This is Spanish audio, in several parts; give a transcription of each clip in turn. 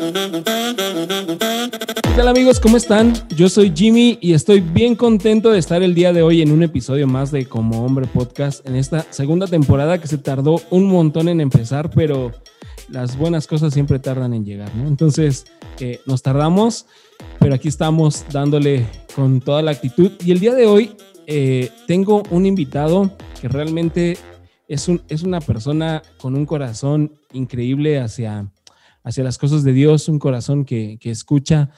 ¿Qué tal amigos? ¿Cómo están? Yo soy Jimmy y estoy bien contento de estar el día de hoy en un episodio más de Como Hombre Podcast en esta segunda temporada que se tardó un montón en empezar, pero las buenas cosas siempre tardan en llegar, ¿no? Entonces, eh, nos tardamos, pero aquí estamos dándole con toda la actitud y el día de hoy eh, tengo un invitado que realmente es, un, es una persona con un corazón increíble hacia, hacia las cosas de Dios, un corazón que, que escucha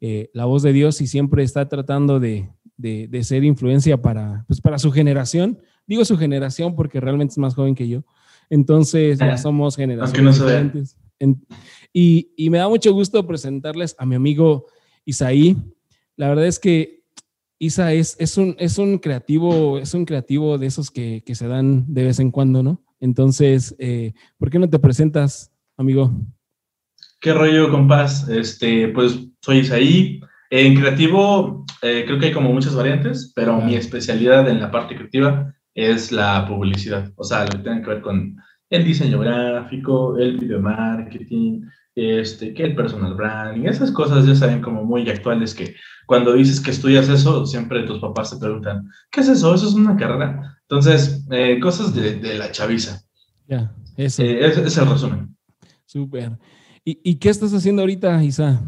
eh, la voz de Dios y siempre está tratando de, de, de, ser influencia para, pues para su generación. Digo su generación porque realmente es más joven que yo. Entonces ya somos generaciones no diferentes. En, y, y, me da mucho gusto presentarles a mi amigo Isaí. La verdad es que Isa es, es, un, es un creativo, es un creativo de esos que, que se dan de vez en cuando, ¿no? Entonces, eh, ¿por qué no te presentas, amigo? ¿Qué rollo, compás? Este, pues soy Isaí. En creativo, eh, creo que hay como muchas variantes, pero mi especialidad en la parte creativa es la publicidad. O sea, lo que tiene que ver con el diseño gráfico, el video marketing, este, que el personal branding, esas cosas ya saben como muy actuales que cuando dices que estudias eso, siempre tus papás te preguntan, ¿qué es eso? ¿Eso es una carrera? Entonces, eh, cosas de, de, la chaviza. Ya, eso. Eh, es, es, el resumen. Súper. ¿Y, ¿Y, qué estás haciendo ahorita, Isa?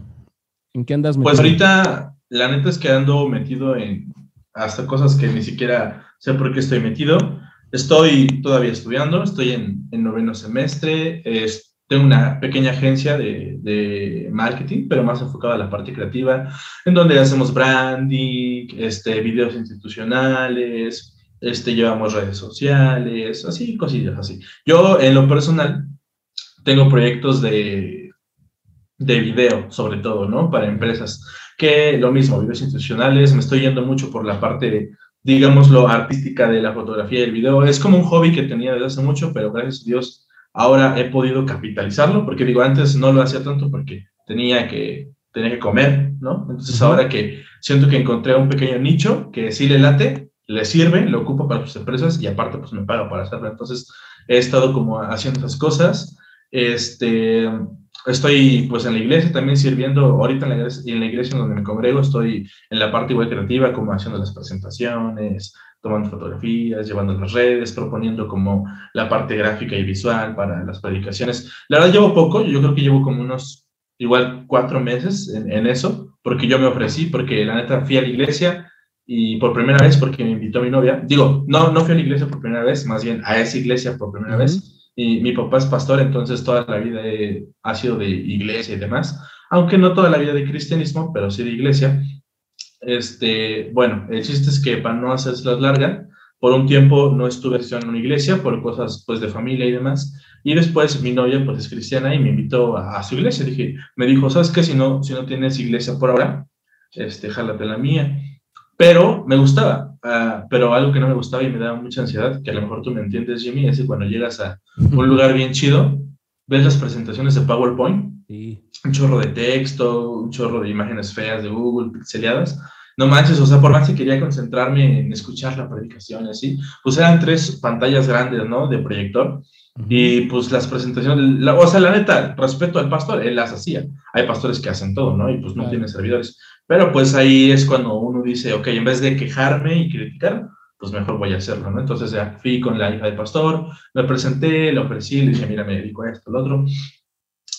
¿En qué andas metido? Pues ahorita, la neta es que ando metido en hasta cosas que ni siquiera sé por qué estoy metido. Estoy todavía estudiando, estoy en, en noveno semestre, es, tengo una pequeña agencia de, de, marketing, pero más enfocada a la parte creativa, en donde hacemos branding, este, videos institucionales, este, llevamos redes sociales, así, cosillas así. Yo, en lo personal, tengo proyectos de, de video, sobre todo, ¿no? Para empresas, que lo mismo, videos institucionales, me estoy yendo mucho por la parte, digámoslo, artística de la fotografía y el video. Es como un hobby que tenía desde hace mucho, pero gracias a Dios ahora he podido capitalizarlo, porque digo, antes no lo hacía tanto porque tenía que, tenía que comer, ¿no? Entonces uh -huh. ahora que siento que encontré un pequeño nicho que sí le late, le sirve, lo ocupo para sus empresas y aparte pues me paga para hacerlo. Entonces he estado como haciendo esas cosas. Este, estoy pues en la iglesia también sirviendo, ahorita en la iglesia, en la iglesia donde me congrego estoy en la parte igual creativa, como haciendo las presentaciones, tomando fotografías, llevando las redes, proponiendo como la parte gráfica y visual para las predicaciones. La verdad llevo poco, yo creo que llevo como unos igual cuatro meses en, en eso, porque yo me ofrecí, porque la neta fui a la iglesia y por primera vez porque me invitó mi novia. Digo, no, no fui a la iglesia por primera vez, más bien a esa iglesia por primera uh -huh. vez. Y mi papá es pastor, entonces toda la vida he, ha sido de iglesia y demás, aunque no toda la vida de cristianismo, pero sí de iglesia. Este, bueno, el chiste es que para no hacerse larga, por un tiempo no estuve en una iglesia por cosas pues de familia y demás, y después mi novia pues es cristiana y me invitó a, a su iglesia. Dije, me dijo, ¿sabes qué? Si no, si no tienes iglesia por ahora, este, jálate la mía. Pero me gustaba, uh, pero algo que no me gustaba y me daba mucha ansiedad, que a lo mejor tú me entiendes, Jimmy, es que cuando llegas a un lugar bien chido, ves las presentaciones de PowerPoint, sí. un chorro de texto, un chorro de imágenes feas de Google, pixeleadas. No manches, o sea, por más que quería concentrarme en escuchar la predicación y así, pues eran tres pantallas grandes, ¿no? De proyector. Y pues las presentaciones, la, o sea, la neta, respeto al pastor, él las hacía. Hay pastores que hacen todo, ¿no? Y pues no claro. tienen servidores. Pero pues ahí es cuando uno dice, ok, en vez de quejarme y criticar, pues mejor voy a hacerlo, ¿no? Entonces ya fui con la hija del pastor, me presenté, le ofrecí, le dije, mira, me dedico a esto, lo otro.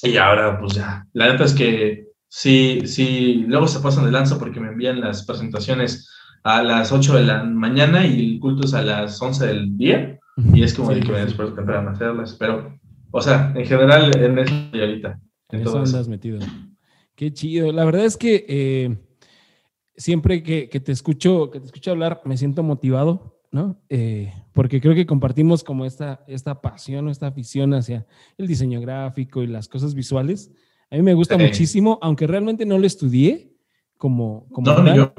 Y ahora, pues ya, la neta es que sí, sí, luego se pasan de lanza porque me envían las presentaciones a las 8 de la mañana y el culto es a las 11 del día. Y es como sí, de que me después temprano a hacerlas. Pero, o sea, en general, en eso y ahorita. En, en eso andas metido. Qué chido. La verdad es que eh, siempre que, que, te escucho, que te escucho hablar, me siento motivado, ¿no? Eh, porque creo que compartimos como esta, esta pasión o esta afición hacia el diseño gráfico y las cosas visuales. A mí me gusta sí. muchísimo, aunque realmente no lo estudié como, como no, yo.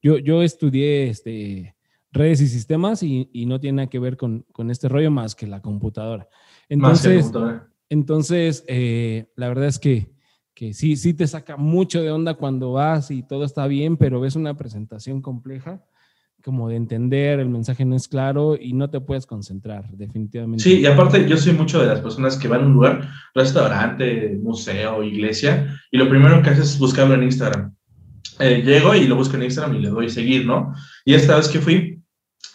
yo. Yo estudié este, redes y sistemas y, y, no tiene nada que ver con, con este rollo más que la computadora. Entonces, computadora. entonces eh, la verdad es que que sí, sí te saca mucho de onda cuando vas y todo está bien, pero ves una presentación compleja, como de entender, el mensaje no es claro y no te puedes concentrar, definitivamente. Sí, y aparte yo soy mucho de las personas que van a un lugar, restaurante, museo, iglesia, y lo primero que haces es buscarlo en Instagram. Eh, llego y lo busco en Instagram y le doy seguir, ¿no? Y esta vez que fui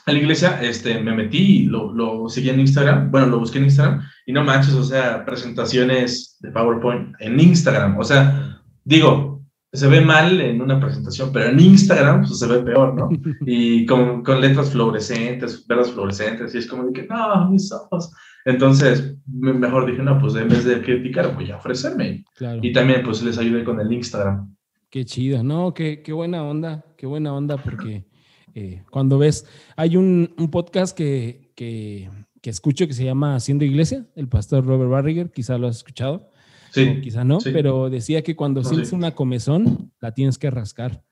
a la iglesia, este, me metí lo, lo seguí en Instagram, bueno, lo busqué en Instagram, y no manches, o sea, presentaciones de PowerPoint en Instagram, o sea, digo, se ve mal en una presentación, pero en Instagram pues, se ve peor, ¿no? Y con, con letras fluorescentes, verdes fluorescentes, y es como de que, no, mis ojos. Entonces, mejor dije, no, pues en vez de criticar, voy a ofrecerme. Y también, pues les ayudé con el Instagram. Qué chido, no, qué, qué buena onda, qué buena onda, porque eh, cuando ves, hay un, un podcast que, que, que, escucho que se llama Haciendo Iglesia, el pastor Robert Barriger, quizá lo has escuchado. Sí, quizá no, pero decía que cuando sientes una comezón, la tienes que rascar.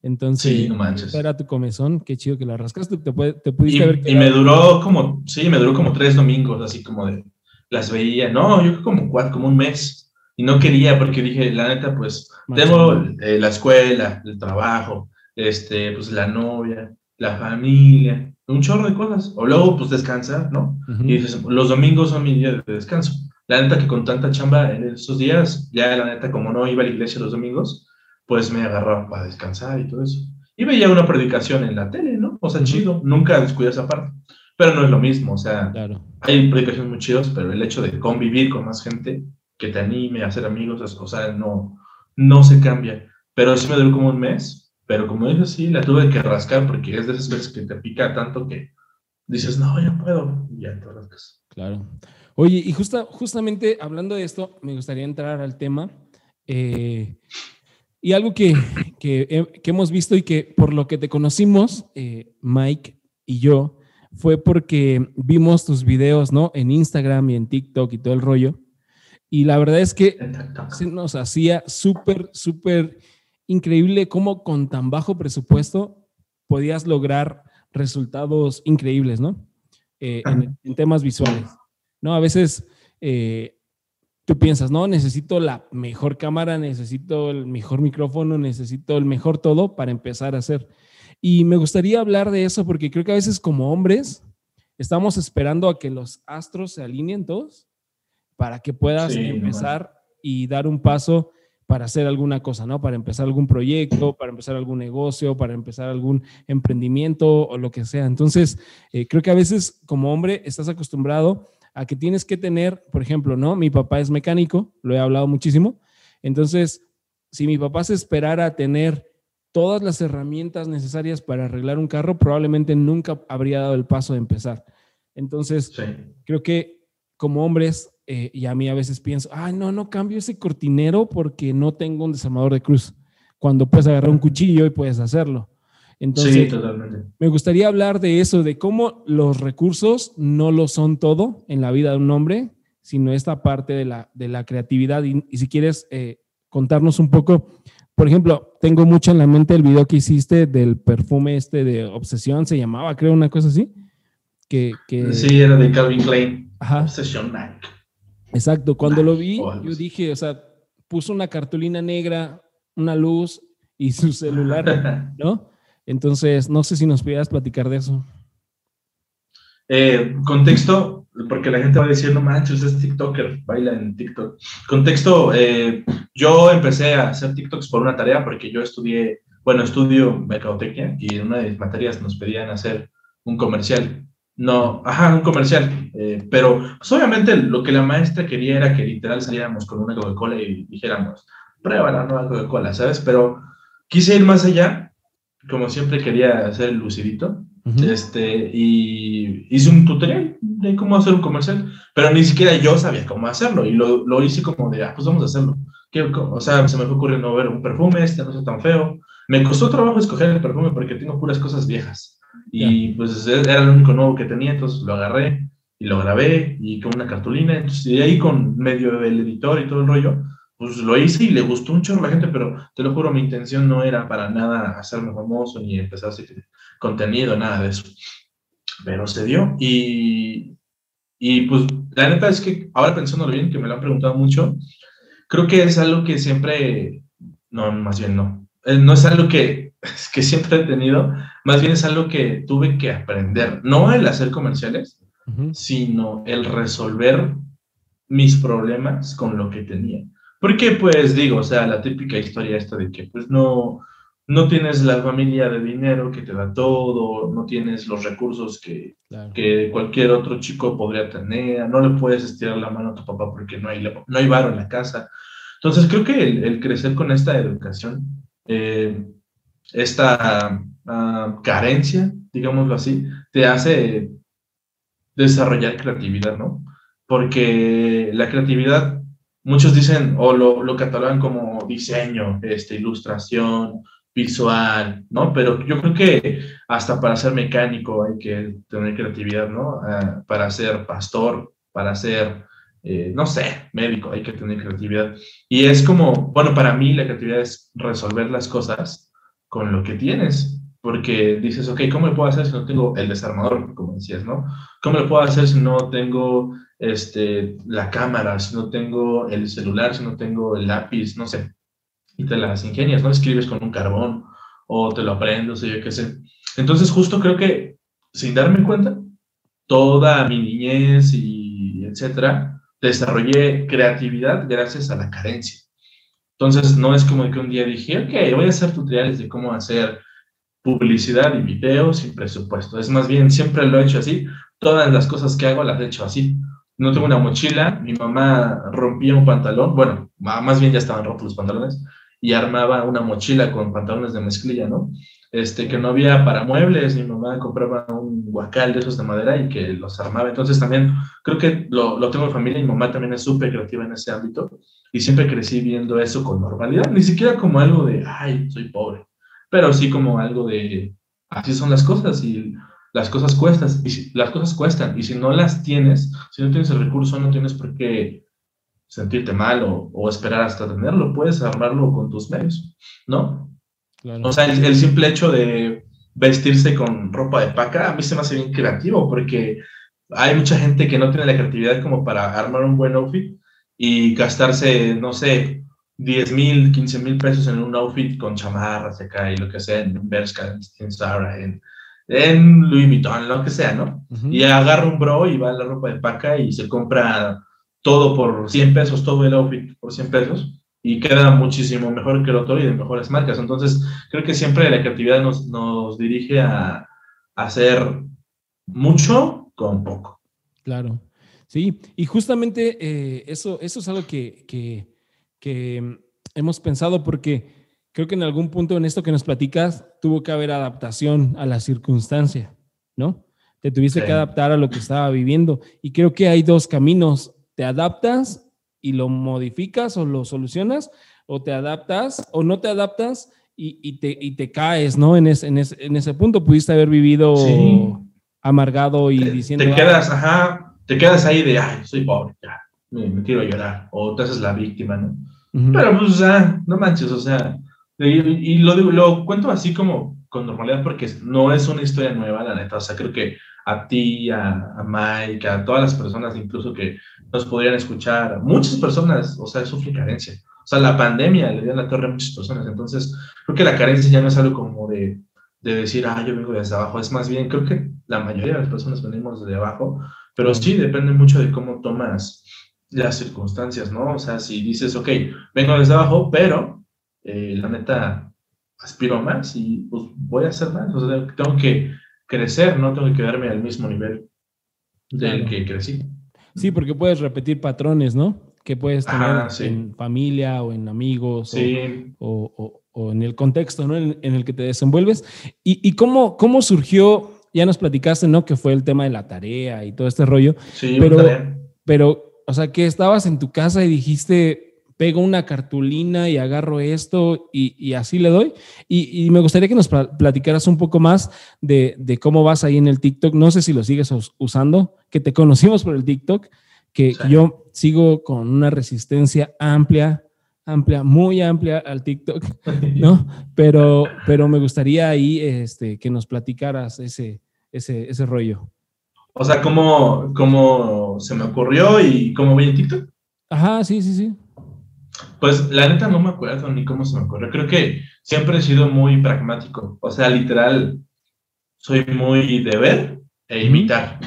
Entonces, sí, no era tu comezón, qué chido que la rascaste, te, te pudiste y, ver. Y me duró como, sí, me duró como tres domingos, así como de, las veía, no, yo como cuatro, como un mes, y no quería porque dije, la neta, pues, tengo eh, la escuela, el trabajo, este, pues la novia, la familia, un chorro de cosas, o luego, pues, descansar, ¿no? Y dices, los domingos son mi día de descanso. La neta que con tanta chamba en esos días, ya la neta como no iba a la iglesia los domingos, pues me agarraba para descansar y todo eso. Y veía una predicación en la tele, ¿no? O sea, chido, nunca descuidé esa parte. Pero no es lo mismo, o sea, hay predicaciones muy chidas, pero el hecho de convivir con más gente que te anime a hacer amigos, o sea, no, no se cambia. Pero sí me duró como un mes, pero como dices, sí, la tuve que rascar porque es de esas veces que te pica tanto que dices, no, ya puedo, y ya te rascas. Claro. Oye, y justa, justamente hablando de esto, me gustaría entrar al tema. Eh, y algo que, que, hemos visto y que por lo que te conocimos, eh, Mike y yo, fue porque vimos tus videos, ¿no? En Instagram y en TikTok y todo el rollo. Y la verdad es que se nos hacía súper, súper increíble cómo con tan bajo presupuesto podías lograr resultados increíbles, ¿no? Eh, en, temas visuales. ¿no? A veces eh, tú piensas, no, necesito la mejor cámara, necesito el mejor micrófono, necesito el mejor todo para empezar a hacer. Y me gustaría hablar de eso porque creo que a veces como hombres estamos esperando a que los astros se alineen todos para que puedas empezar y dar un paso para hacer alguna cosa, ¿no? Para empezar algún proyecto, para empezar algún negocio, para empezar algún emprendimiento o lo que sea. Entonces, eh, creo que a veces como hombre estás acostumbrado a que tienes que tener, por ejemplo, ¿no? Mi papá es mecánico, lo he hablado muchísimo. Entonces, si mi papá se esperara a tener todas las herramientas necesarias para arreglar un carro, probablemente nunca habría dado el paso de empezar. Entonces, creo que como hombres, eh, y a mí a veces pienso, ay, no, no cambio ese cortinero porque no tengo un desarmador de cruz. Cuando puedes agarrar un cuchillo y puedes hacerlo. Entonces, me gustaría hablar de eso, de cómo los recursos no lo son todo en la vida de un hombre, sino esta parte de la, de la creatividad. Y, si quieres eh, contarnos un poco, por ejemplo, tengo mucho en la mente el video que hiciste del perfume este de Obsesión, se llamaba, creo, una cosa así. Que, que... Sí, era de Calvin Klein. Ajá. Obsession Exacto, cuando lo vi, yo dije, o sea, puso una cartulina negra, una luz y su celular, ¿no? Entonces, no sé si nos pudieras platicar de eso. Eh, contexto, porque la gente va a decir, no manches, es TikToker, baila en TikTok. Contexto, eh, yo empecé a hacer TikToks por una tarea porque yo estudié, bueno, estudio mercadotecnia y en una de mis materias nos pedían hacer un comercial. No, ajá, un comercial. Eh, pero pues, obviamente lo que la maestra quería era que literal saliéramos con una Coca-Cola y dijéramos, prueba la nueva Coca-Cola, ¿sabes? Pero quise ir más allá como siempre quería hacer el lucidito, este, y hice un tutorial de cómo hacer un comercial, pero ni siquiera yo sabía cómo hacerlo, y lo, lo hice como de, ah, pues vamos a hacerlo. o sea, se me fue ocurriendo ver un perfume, este no es tan feo. Me costó trabajo escoger el perfume porque tengo puras cosas viejas, y pues era el único nuevo que tenía, entonces lo agarré y lo grabé, y con una cartulina, entonces, y ahí con medio el editor y todo el rollo, pues lo hice y le gustó un chorro a la gente, pero te lo juro, mi intención no era para nada hacerme famoso ni empezar a hacer contenido, nada de eso. Pero se dio y, y pues la neta es que ahora pensándolo bien, que me lo han preguntado mucho, creo que es algo que siempre, no, más bien no, eh, no es algo que, que siempre he tenido, Más bien es algo que tuve que aprender, no el hacer comerciales, sino el resolver mis problemas con lo que tenía. Porque pues digo, o sea, la típica historia esta de que pues no, no tienes la familia de dinero que te da todo, no tienes los recursos que, que cualquier otro chico podría tener, no le puedes estirar la mano a tu papá porque no hay, no hay varo en la casa. Entonces creo que el, crecer con esta educación, eh, esta ah, carencia, digámoslo así, te hace desarrollar creatividad, ¿no? Porque la creatividad, muchos dicen o lo, lo catalogan como diseño, este, ilustración, visual, ¿no? Pero yo creo que hasta para ser mecánico hay que tener creatividad, ¿no? Ah, para ser pastor, para ser, eh, no sé, médico, hay que tener creatividad. Y es como, bueno, para mí la creatividad es resolver las cosas con lo que tienes, porque dices, ok, ¿cómo lo puedo hacer si no tengo el desarmador, como decías, ¿no? ¿Cómo lo puedo hacer si no tengo este, la cámara, si no tengo el celular, si no tengo el lápiz, no sé? y te las ingenias, ¿no? Escribes con un carbón o te lo aprendes o yo qué sé. Entonces justo creo que sin darme cuenta, toda mi niñez y etcétera, desarrollé creatividad gracias a la carencia. Entonces no es como que un día dije, ok, voy a hacer tutoriales de cómo hacer publicidad y videos sin presupuesto. Es más bien, siempre lo he hecho así. Todas las cosas que hago las he hecho así. No tengo una mochila, mi mamá rompía un pantalón, bueno, más bien ya estaban rotos los pantalones, y armaba una mochila con pantalones de mezclilla, ¿no? Este, que no había para muebles, mi mamá compraba un guacal de esos de madera y que los armaba. Entonces también creo que lo, lo tengo en familia, mi mamá también es súper creativa en ese ámbito y siempre crecí viendo eso con normalidad, ni siquiera como algo de, ay, soy pobre, pero sí como algo de, así son las cosas y las cosas cuestan, y si, las cosas cuestan, y si no las tienes, si no tienes el recurso, no tienes por qué sentirte mal o, esperar hasta tenerlo, puedes armarlo con tus medios, ¿no? O sea, el, simple hecho de vestirse con ropa de paca a mí se me hace bien creativo porque hay mucha gente que no tiene la creatividad como para armar un buen outfit y gastarse, no sé, 10 mil, 15 mil pesos en un outfit con chamarras acá y lo que sea, en Bershka, en Zara, en, en Louis Vuitton, lo que sea, ¿no? Y agarra un bro y va a la ropa de paca y se compra todo por 100 pesos, todo el outfit por 100 pesos, y queda muchísimo mejor que el otro y de mejores marcas. Entonces, creo que siempre la creatividad nos, nos dirige a, hacer mucho con poco. Claro, sí, y justamente eh, eso, eso es algo que, que, que hemos pensado porque creo que en algún punto en esto que nos platicas tuvo que haber adaptación a la circunstancia, ¿no? Te tuviste que adaptar a lo que estaba viviendo. Y creo que hay dos caminos te adaptas y lo modificas o lo solucionas, o te adaptas o no te adaptas y, te, te, caes, ¿no? En, en, ese punto pudiste haber vivido amargado y diciendo... Te quedas, ajá, te quedas ahí de, ay, soy pobre, ya, me, quiero llorar, o te haces la víctima, ¿no? Pero pues, o sea, no manches, o sea, y, lo, lo cuento así como con normalidad porque no es una historia nueva, la neta, o sea, creo que a ti, a, a Mike, a todas las personas incluso que nos podrían escuchar. Muchas personas, o sea, sufren carencia. O sea, la pandemia le dio la torre a muchas personas. Entonces, creo que la carencia ya no es algo como de, de decir, ah, yo vengo desde abajo. Es más bien, creo que la mayoría de las personas venimos desde abajo, pero sí depende mucho de cómo tomas las circunstancias, ¿no? O sea, si dices, ok, vengo desde abajo, pero eh, la neta aspiro más y pues voy a hacer más. O sea, tengo que crecer, no tengo que quedarme al mismo nivel del que crecí. Sí, porque puedes repetir patrones, ¿no? Que puedes tener en familia o en amigos o, en el contexto ¿no? en, el que te desenvuelves. ¿Y, cómo, cómo surgió? Ya nos platicaste, ¿no? Que fue el tema de la tarea y todo este rollo. Sí, pero, pero, o sea, que estabas en tu casa y dijiste, pego una cartulina y agarro esto y, así le doy. Y, me gustaría que nos platicaras un poco más de, de, cómo vas ahí en el TikTok. No sé si lo sigues usando, que te conocimos por el TikTok, que, yo sigo con una resistencia amplia, amplia, muy amplia al TikTok, ¿no? Pero, pero me gustaría ahí este, que nos platicaras ese, ese, ese rollo. O sea, ¿cómo, ¿cómo se me ocurrió y cómo voy en TikTok? Ajá, sí, sí, sí. Pues la neta no me acuerdo ni cómo se me ocurrió. Creo que siempre he sido muy pragmático. O sea, literal, soy muy de ver e imitar.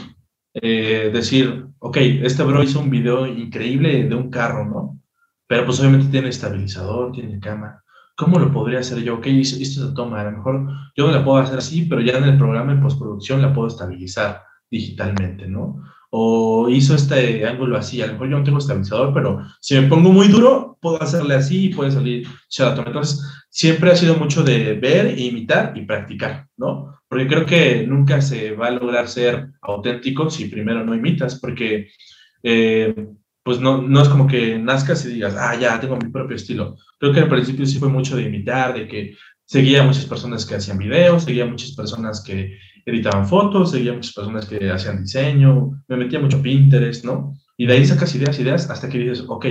Eh, decir, ok, este bro hizo un video increíble de un carro, ¿no? Pero pues obviamente tiene estabilizador, tiene cámara. ¿Cómo lo podría hacer yo? Ok, esto se toma, a lo mejor yo no la puedo hacer así, pero ya en el programa de postproducción la puedo estabilizar digitalmente, ¿no? O hizo este ángulo así, a lo mejor yo no tengo estabilizador, pero si me pongo muy duro, puedo hacerle así y puede salir Sheraton. Entonces, siempre ha sido mucho de ver, imitar y practicar, ¿no? Porque creo que nunca se va a lograr ser auténtico si primero no imitas, porque eh, pues no, no es como que nazcas y digas, ah, ya tengo mi propio estilo. Creo que al principio sí fue mucho de imitar, de que seguía a muchas personas que hacían videos, seguía a muchas personas que editaban fotos, seguía muchas personas que hacían diseño, me metía mucho Pinterest, ¿no? Y de ahí sacas ideas, ideas, hasta que dices, ok,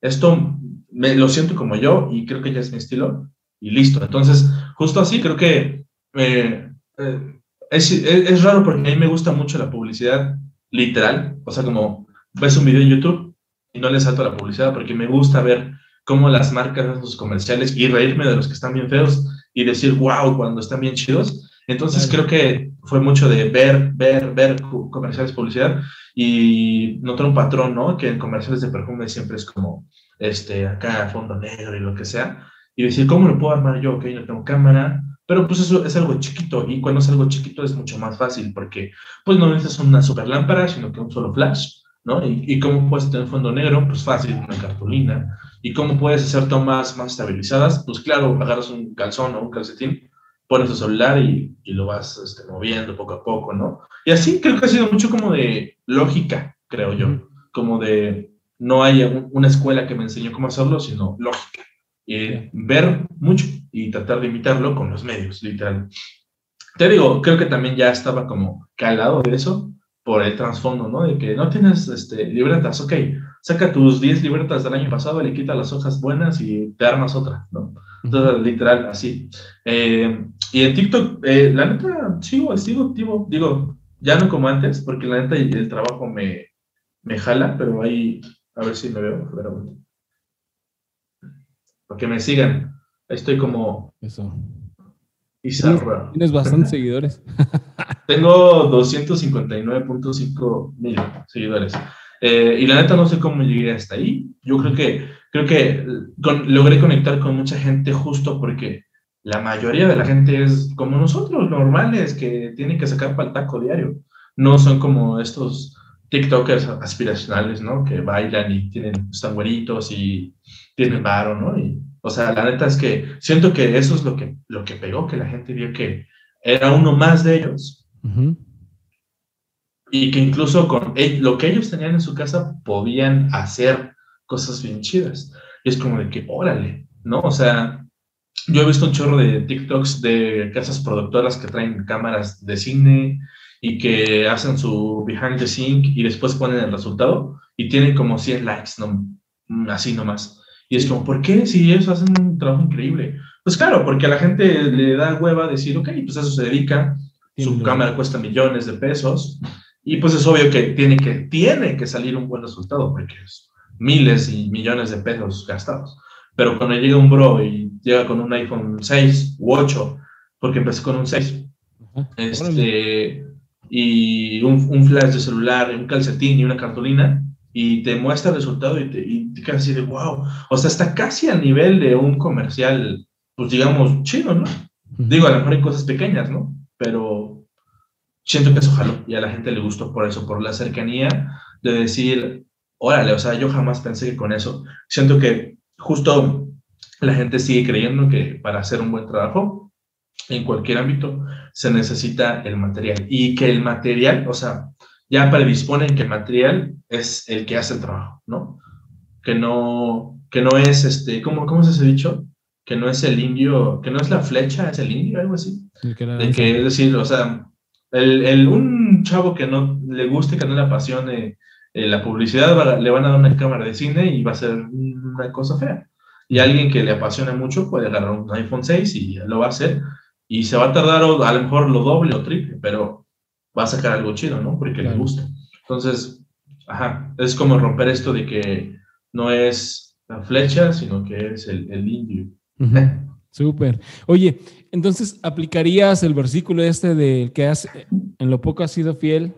esto me, lo siento como yo y creo que ya es mi estilo y listo. Entonces, justo así, creo que eh, eh, es, es, raro porque a mí me gusta mucho la publicidad literal, o sea, como ves un video en YouTube y no le salto a la publicidad porque me gusta ver cómo las marcas hacen sus comerciales y reírme de los que están bien feos y decir, wow, cuando están bien chidos. Entonces creo que fue mucho de ver, ver, ver comerciales, publicidad y notar un patrón, ¿no? Que en comerciales de perfume siempre es como, este, acá fondo negro y lo que sea. Y decir, ¿cómo lo puedo armar yo? Ok, no tengo cámara, pero pues eso es algo chiquito y cuando es algo chiquito es mucho más fácil porque pues no necesitas una super lámpara, sino que un solo flash ¿no? Y, cómo puedes tener fondo negro, pues fácil, una cartulina. ¿Y cómo puedes hacer tomas más estabilizadas? Pues claro, agarras un calzón o un calcetín, pones tu celular y, y lo vas este, moviendo poco a poco, ¿no? Y así creo que ha sido mucho como de lógica, creo yo, como de no hay una escuela que me enseñó cómo hacerlo, sino lógica. Y ver mucho y tratar de imitarlo con los medios, literal. Te digo, creo que también ya estaba como calado de eso, por el trasfondo, ¿no? De que no tienes este, libretas, ok, saca tus 10 libretas del año pasado, le quita las hojas buenas y te armas otra, ¿no? Entonces, literal, así. Eh, y en TikTok, eh, la neta, sigo, sigo activo, digo, ya no como antes, porque la neta el trabajo me, me jala, pero ahí, a ver si me veo, ver, Para que me sigan, estoy como... Eso. Tienes bastantes seguidores. Tengo 259.5 mil seguidores. Eh, y la neta no sé cómo llegué hasta ahí. Yo creo que, creo que logré conectar con mucha gente justo porque la mayoría de la gente es como nosotros, normales, que tienen que sacar para el taco diario. No son como estos TikTokers aspiracionales, ¿no? Que bailan y tienen, están güeritos y tienen varo, ¿no? Y, o sea, la neta es que siento que eso es lo que, lo que pegó, que la gente vio que era uno más de ellos. Y que incluso con lo que ellos tenían en su casa podían hacer cosas bien chidas. Y es como de que, órale, ¿no? O sea, yo he visto un chorro de TikToks de casas productoras que traen cámaras de cine y que hacen su behind the scene y después ponen el resultado y tienen como 100 likes, ¿no? Así nomás. Y es como, ¿por qué? Si ellos hacen un trabajo increíble. Pues claro, porque a la gente le da hueva decir, ok, pues eso se dedica, su cámara cuesta millones de pesos, y pues es obvio que tiene que, tiene que salir un buen resultado, porque es miles y millones de pesos gastados. Pero cuando llega un bro y llega con un iPhone 6 u 8, porque empecé con un 6, este, y un, un, flash de celular, un calcetín y una cartulina, y te muestra el resultado y te, y te quedas así de wow. O sea, está casi al nivel de un comercial, pues digamos, chido, ¿no? Digo, a lo mejor hay cosas pequeñas, ¿no? Pero siento que eso jaló y a la gente le gustó por eso, por la cercanía de decir, órale, o sea, yo jamás pensé que con eso. Siento que justo la gente sigue creyendo que para hacer un buen trabajo en cualquier ámbito se necesita el material y que el material, o sea, ya predisponen que el material es el que hace el trabajo, ¿no? Que no, que no es este, ¿cómo, cómo es ese dicho? Que no es el indio, que no es la flecha, es el indio, algo así. de que es decir, o sea, el, el, un chavo que no le guste, que no le apasione eh, la publicidad, le van a dar una cámara de cine y va a ser una cosa fea. Y alguien que le apasiona mucho puede agarrar un iPhone 6 y lo va a hacer. Y se va a tardar a lo mejor lo doble o triple, pero va a sacar algo chido, ¿no? Porque le gusta. Entonces, Ajá, es como romper esto de que no es la flecha, sino que es el, el indio. Súper. Oye, entonces aplicarías el versículo este de que has, en lo poco has sido fiel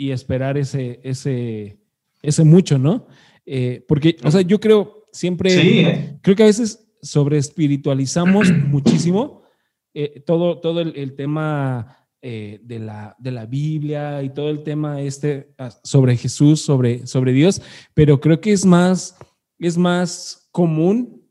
y esperar ese, ese, ese mucho, ¿no? Eh, porque, o sea, yo creo siempre, ¿eh? creo que a veces sobre espiritualizamos muchísimo eh, todo, todo el, tema de, la, de la Biblia y todo el tema este ah, sobre Jesús, sobre, sobre Dios, pero creo que es más, es más común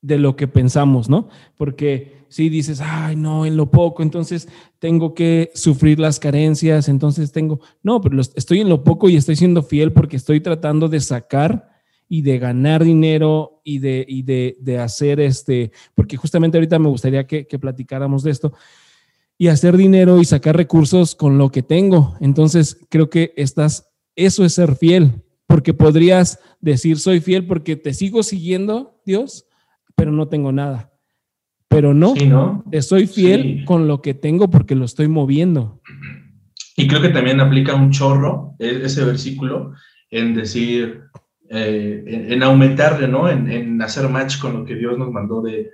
de lo que pensamos, ¿no? Porque si dices, ay, no, en lo poco, entonces tengo que sufrir las carencias, entonces tengo, no, pero estoy en lo poco y estoy siendo fiel porque estoy tratando de sacar y de ganar dinero y de, y de, hacer este, porque justamente ahorita me gustaría que, que platicáramos de esto, y hacer dinero y sacar recursos con lo que tengo. Entonces, creo que estás, eso es ser fiel, porque podrías decir, soy fiel porque te sigo siguiendo, Dios, pero no tengo nada. Pero no, te soy fiel con lo que tengo porque lo estoy moviendo. Y creo que también aplica un chorro e, ese versículo en decir, eh, en, aumentarle, ¿no? En, en, hacer match con lo que Dios nos mandó de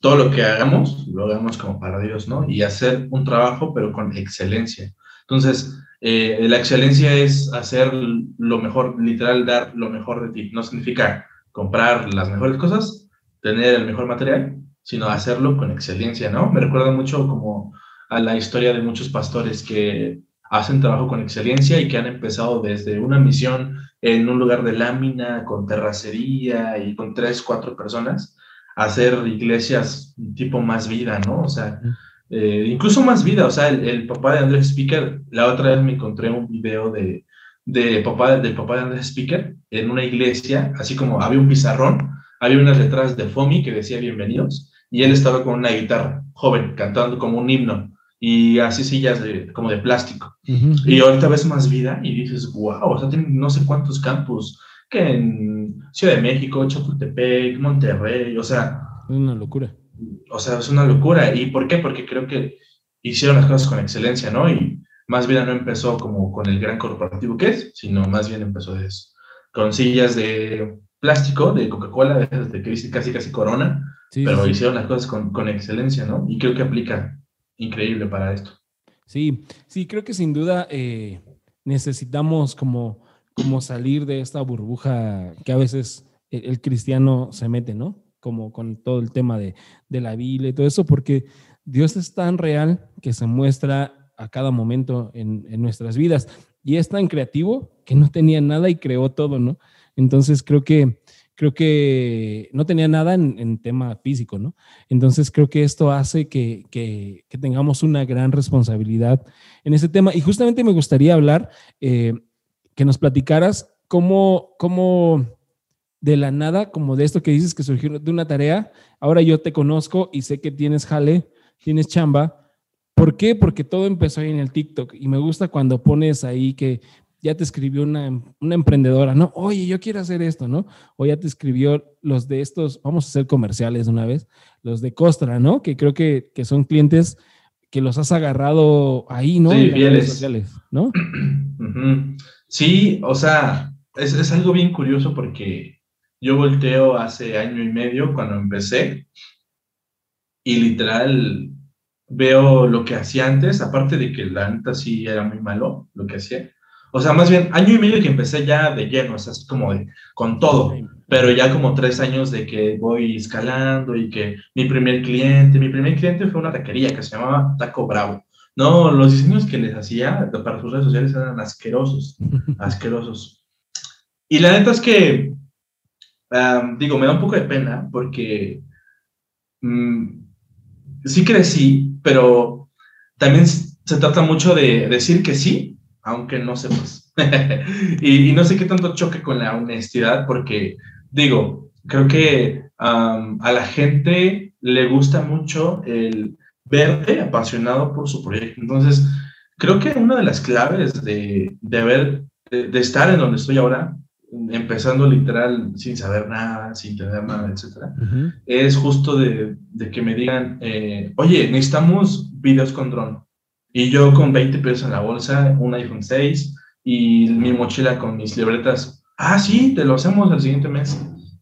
todo lo que hagamos, lo hagamos como para Dios, ¿no? Y hacer un trabajo, pero con excelencia. Entonces, eh, la excelencia es hacer lo mejor, literal, dar lo mejor de ti. No significa comprar las mejores cosas, tener el mejor material, sino hacerlo con excelencia, ¿no? Me recuerda mucho como a la historia de muchos pastores que hacen trabajo con excelencia y que han empezado desde una misión en un lugar de lámina, con terracería y con tres, cuatro personas, a hacer iglesias tipo más vida, ¿no? O sea, eh, incluso más vida, o sea, el, papá de Andrés Speaker, la otra vez me encontré un video de, de papá, del papá de Andrés Speaker en una iglesia, así como había un pizarrón había unas letras de FOMI que decía bienvenidos y él estaba con una guitarra, joven, cantando como un himno y así sillas de, como de plástico. Y ahorita ves más vida y dices, wow, o sea, tienen no sé cuántos campus, que en Ciudad de México, Chapultepec, Monterrey, o sea... Es una locura. O sea, es una locura. ¿Y por qué? Porque creo que hicieron las cosas con excelencia, ¿no? Y más vida no empezó como con el gran corporativo que es, sino más bien empezó de eso. Con sillas de plástico de Coca-Cola, que dice casi casi Corona, pero hicieron las cosas con, con, excelencia, ¿no? Y creo que aplica increíble para esto. Sí, sí, creo que sin duda eh, necesitamos como, como salir de esta burbuja que a veces el, cristiano se mete, ¿no? Como con todo el tema de, de la Biblia y todo eso, porque Dios es tan real que se muestra a cada momento en, en, nuestras vidas. Y es tan creativo que no tenía nada y creó todo, ¿no? Entonces creo que, creo que no tenía nada en, tema físico, ¿no? Entonces creo que esto hace que, que, tengamos una gran responsabilidad en ese tema. Y justamente me gustaría hablar, eh, que nos platicaras cómo, cómo de la nada, como de esto que dices que surgió de una tarea, ahora yo te conozco y sé que tienes jale, tienes chamba. ¿Por qué? Porque todo empezó ahí en el TikTok y me gusta cuando pones ahí que ya te escribió una, una, emprendedora, ¿no? Oye, yo quiero hacer esto, ¿no? O ya te escribió los de estos, vamos a hacer comerciales una vez, los de Costra, ¿no? Que creo que, que son clientes que los has agarrado ahí, ¿no? Sí, en redes sociales, ¿no? Sí, o sea, es, es algo bien curioso porque yo volteo hace año y medio cuando empecé y literal veo lo que hacía antes, aparte de que la neta sí era muy malo lo que hacía, o sea, más bien año y medio que empecé ya de lleno, o sea, es como de, con todo, pero ya como tres años de que voy escalando y que mi primer cliente, mi primer cliente fue una taquería que se llamaba Taco Bravo. No, los diseños que les hacía para sus redes sociales eran asquerosos, asquerosos. Y la neta es que, digo, me da un poco de pena porque mm, sí crecí, pero también se trata mucho de decir que sí aunque no sepas. y, y, no sé qué tanto choque con la honestidad, porque digo, creo que a la gente le gusta mucho el verte apasionado por su proyecto. Entonces, creo que una de las claves de, de haber, de, estar en donde estoy ahora, empezando literal sin saber nada, sin tener nada, etcétera, es justo de, de, que me digan, eh, oye, necesitamos videos con dron. Y yo con 20 pesos en la bolsa, un iPhone 6 y mi mochila con mis libretas. Ah, sí, te lo hacemos el siguiente mes.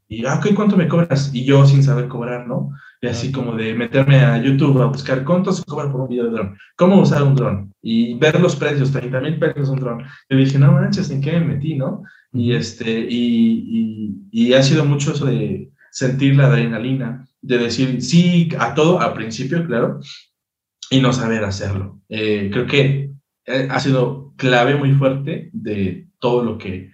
Y, ah, ok, ¿cuánto me cobras? Y yo sin saber cobrar, ¿no? de así como de meterme a YouTube a buscar cuánto se cobra por un video de dron, cómo usar un dron y ver los precios, 30 mil pesos un dron. Yo dije, no manches, ¿en qué me metí, no? Y, este, y, y, ha sido mucho eso de sentir la adrenalina, de decir sí a todo al principio, claro, y no saber hacerlo. Eh, creo que eh, ha sido clave muy fuerte de todo lo que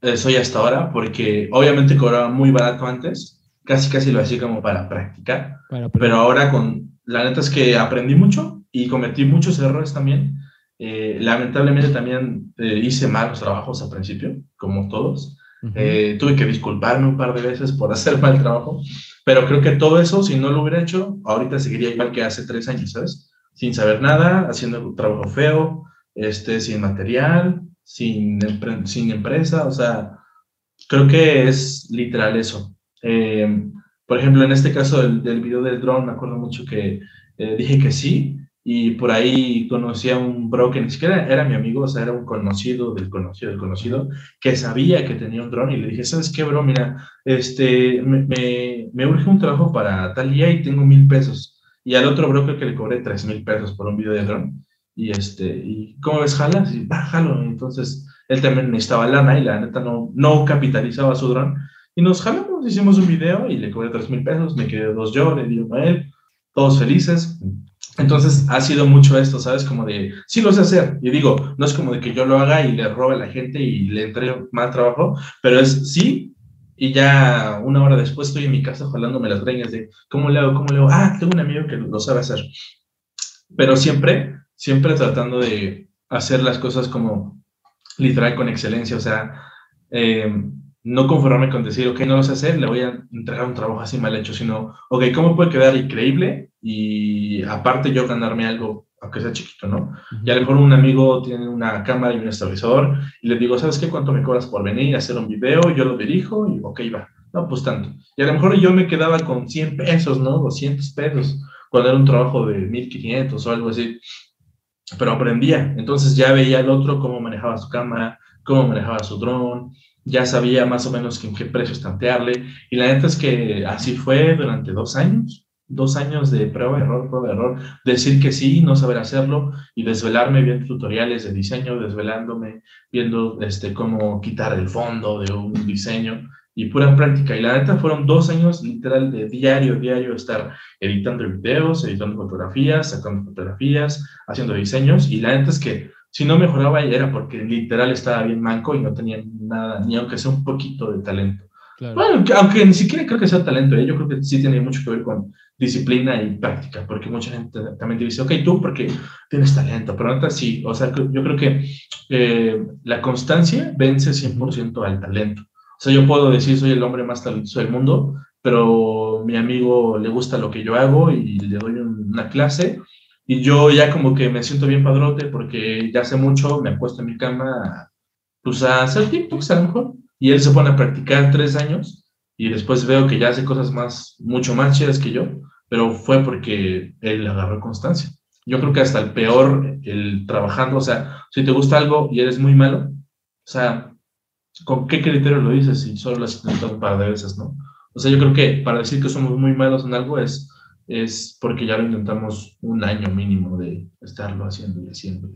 eh, soy hasta ahora, porque obviamente cobraba muy barato antes, casi casi lo hacía como para practicar, pero ahora con, la neta es que aprendí mucho y cometí muchos errores también. Eh, lamentablemente también eh, hice malos trabajos al principio, como todos. tuve que disculparme un par de veces por hacer mal trabajo, pero creo que todo eso, si no lo hubiera hecho, ahorita seguiría igual que hace tres años, ¿sabes? Sin saber nada, haciendo un trabajo feo, este, sin material, sin, sin empresa, o sea, creo que es literal eso. Eh, por ejemplo, en este caso del, del video del drone, me acuerdo mucho que eh, dije que sí, y por ahí conocí a un bro que ni siquiera era mi amigo, o sea, era un conocido del conocido del conocido, que sabía que tenía un drone y le dije, ¿sabes qué, bro? Mira, este, me, me, me urge un trabajo para tal día y tengo mil pesos. Y al otro bro creo que le cobré tres mil pesos por un video de drone. Y este, ¿y cómo ves, jalas? Y bájalo. Entonces, él también necesitaba lana y la neta no, no capitalizaba su dron. Y nos jalamos, hicimos un video y le cobré tres mil pesos, me quedé dos yo, le di uno a él, todos felices. Entonces ha sido mucho esto, ¿sabes? Como de, sí lo sé hacer. Y digo, no es como de que yo lo haga y le robe a la gente y le entre más trabajo, pero es sí. Y ya una hora después estoy en mi casa jalándome las greñas de, ¿cómo le hago? ¿Cómo le hago? Ah, tengo un amigo que lo sabe hacer. Pero siempre siempre tratando de hacer las cosas como literal con excelencia, o sea, eh, no conformarme con decir, ok, no lo sé hacer, le voy a entregar un trabajo así mal hecho, sino, ok, ¿cómo puede quedar increíble? Y aparte yo ganarme algo, aunque sea chiquito, ¿no? Y a lo mejor un amigo tiene una cámara y un estabilizador y le digo, ¿sabes qué? ¿Cuánto me cobras por venir a hacer un video? Yo lo dirijo y, ok, va. No, pues tanto. Y a lo mejor yo me quedaba con 100 pesos, ¿no? 200 pesos, cuando era un trabajo de 1500 o algo así pero aprendía. Entonces ya veía al otro cómo manejaba su cámara, cómo manejaba su dron, ya sabía más o menos en qué precio estantearle. Y la neta es que así fue durante dos años, dos años de prueba, error, prueba, error, decir que sí, no saber hacerlo y desvelarme viendo tutoriales de diseño, desvelándome, viendo este, cómo quitar el fondo de un diseño y pura práctica. Y la neta fueron dos años literal de diario, diario estar editando videos, editando fotografías, sacando fotografías, haciendo diseños. Y la neta es que si no mejoraba era porque literal estaba bien manco y no tenía nada, ni aunque sea un poquito de talento. Bueno, aunque ni siquiera creo que sea talento, ¿eh? yo creo que sí tiene mucho que ver con disciplina y práctica, porque mucha gente también te dice, ok, tú porque tienes talento, pero neta sí, o sea, yo creo que eh, la constancia vence 100% al talento. O sea, yo puedo decir soy el hombre más talentoso del mundo, pero mi amigo le gusta lo que yo hago y le doy una clase y yo ya como que me siento bien padrote porque ya hace mucho me he puesto en mi cama pues a hacer TikToks a lo mejor y él se pone a practicar tres años y después veo que ya hace cosas más, mucho más chidas que yo, pero fue porque él agarró constancia. Yo creo que hasta el peor, el trabajando, o sea, si te gusta algo y eres muy malo, o sea, ¿con qué criterio lo dices si solo lo has intentado un par de veces, no? O sea, yo creo que para decir que somos muy malos en algo es, es porque ya lo intentamos un año mínimo de estarlo haciendo y haciendo.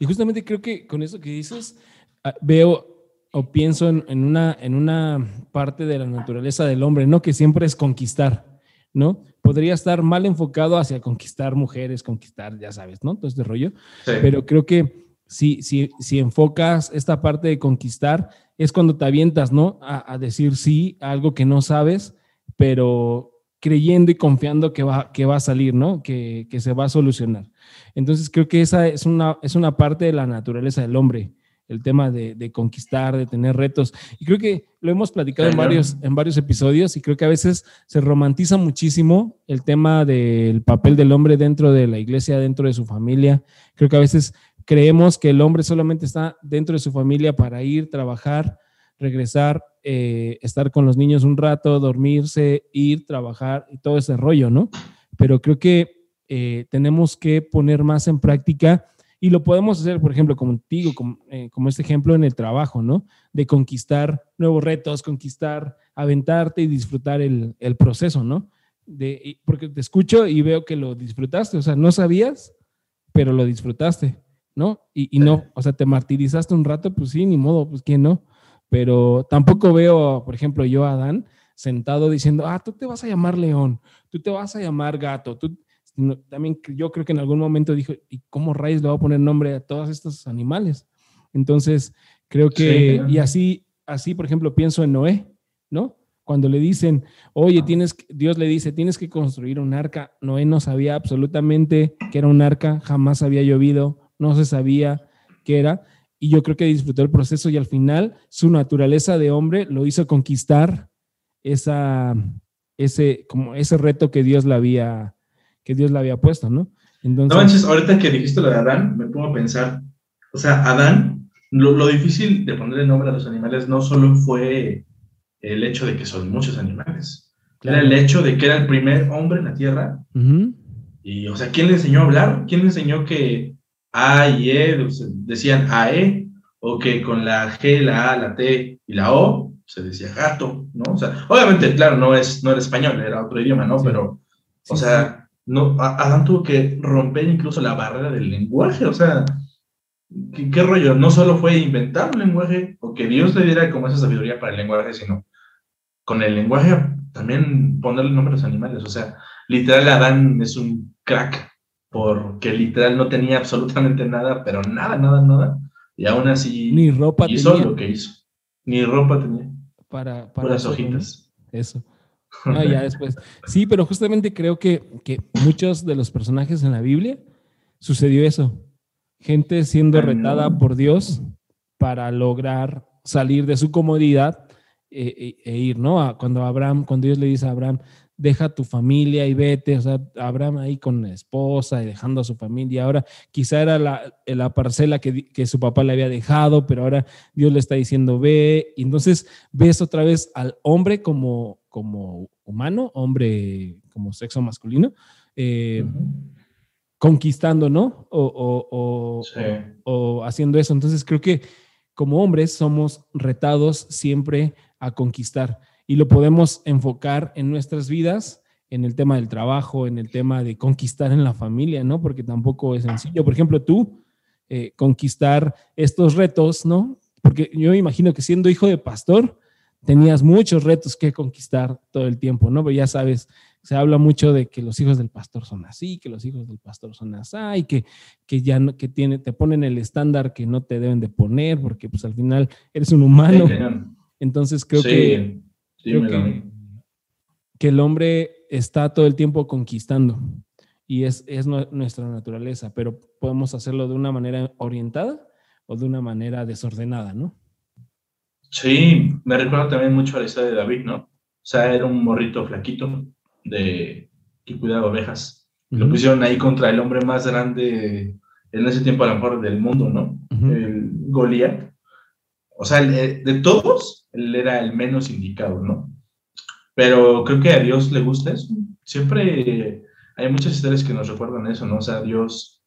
Y, justamente creo que con eso que dices, ah, veo o pienso en, en, una, en una parte de la naturaleza del hombre, ¿no? Que siempre es conquistar, ¿no? Podría estar mal enfocado hacia conquistar mujeres, conquistar, ya sabes, ¿no? Todo este rollo. Pero creo que si, si, si enfocas esta parte de conquistar, es cuando te avientas, ¿no? A, decir sí a algo que no sabes, pero creyendo y confiando que va, que va a salir, ¿no? Que, que, se va a solucionar. Entonces creo que esa es una, es una parte de la naturaleza del hombre, el tema de, de conquistar, de tener retos. Y creo que lo hemos platicado en varios, en varios episodios y creo que a veces se romantiza muchísimo el tema del papel del hombre dentro de la iglesia, dentro de su familia. Creo que a veces creemos que el hombre solamente está dentro de su familia para ir, trabajar, regresar, eh, estar con los niños un rato, dormirse, ir, trabajar y todo ese rollo, ¿no? Pero creo que eh, tenemos que poner más en práctica y lo podemos hacer, por ejemplo, contigo, como, eh, como este ejemplo en el trabajo, ¿no? De conquistar nuevos retos, conquistar, aventarte y disfrutar el, el proceso, ¿no? de, porque te escucho y veo que lo disfrutaste, o sea, no sabías, pero lo disfrutaste, ¿no? Y, y no, o sea, te martirizaste un rato, pues sí, ni modo, pues quién no. Pero tampoco veo, por ejemplo, yo a Adán sentado diciendo, ah, tú te vas a llamar león, tú te vas a llamar gato, tú también yo creo que en algún momento dijo, ¿y cómo rayos le va a poner nombre a todos estos animales? Entonces, creo que, y así, así, por ejemplo, pienso en Noé, ¿no? Cuando le dicen, oye, tienes, Dios le dice, tienes que construir un arca. Noé no sabía absolutamente que era un arca, jamás había llovido, no se sabía qué era. Y yo creo que disfrutó el proceso y al final su naturaleza de hombre lo hizo conquistar esa, ese, como ese reto que Dios le había, que Dios le había puesto, ¿no? Entonces, no manches, ahorita que dijiste lo de Adán, me pongo a pensar, o sea, Adán, lo, lo difícil de ponerle nombre a los animales no solo fue el hecho de que son muchos animales. Era el hecho de que era el primer hombre en la Tierra. Y, o sea, ¿quién le enseñó a hablar? ¿Quién le enseñó que A y E decían AE? O que con la G, la A, la T y la O se decía gato, ¿no? O sea, obviamente, claro, no, es, no era español, era otro idioma, ¿no? Pero, o sea, no, Adán tuvo que romper incluso la barrera del lenguaje, o sea, ¿qué, ¿qué, rollo? No solo fue inventar un lenguaje o que Dios le diera como esa sabiduría para el lenguaje, sino con el lenguaje también ponerle nombre a los animales. O sea, literal Adán es un crack porque literal no tenía absolutamente nada, pero nada, nada, nada. Y aún así Ni ropa hizo lo que hizo. Ni ropa tenía. Para, para las hojitas. Eso. No, ya después. Sí, pero justamente creo que, que muchos de los personajes en la Biblia sucedió eso. Gente siendo retada por Dios para lograr salir de su comodidad e, e, ir, ¿no? cuando Abraham, cuando Dios le dice a Abraham, deja tu familia y vete, o sea, Abraham ahí con la esposa y dejando a su familia, ahora quizá era la, la parcela que, que, su papá le había dejado, pero ahora Dios le está diciendo, ve, y entonces ves otra vez al hombre como, como humano, hombre como sexo masculino, eh, conquistando, ¿no? O, o, o, o haciendo eso. Entonces creo que como hombres somos retados siempre a conquistar. Y lo podemos enfocar en nuestras vidas, en el tema del trabajo, en el tema de conquistar en la familia, ¿no? Porque tampoco es sencillo. Por ejemplo, tú, eh, conquistar estos retos, ¿no? Porque yo me imagino que siendo hijo de pastor, tenías muchos retos que conquistar todo el tiempo, ¿no? Pero ya sabes, se habla mucho de que los hijos del pastor son así, que los hijos del pastor son así, y que, que ya no, que tiene, te ponen el estándar que no te deben de poner, porque pues al final eres un humano. Entonces creo, que, que, el hombre está todo el tiempo conquistando y es, es nuestra naturaleza, pero podemos hacerlo de una manera orientada o de una manera desordenada, ¿no? Sí, me recuerda también mucho a la historia de David, ¿no? O sea, era un morrito flaquito de que cuidaba ovejas. Lo pusieron ahí contra el hombre más grande en ese tiempo a lo mejor del mundo, ¿no? El Goliat. O sea, de todos, él era el menos indicado, ¿no? Pero creo que a Dios le gusta eso. Siempre hay muchas historias que nos recuerdan eso, ¿no? O sea, Dios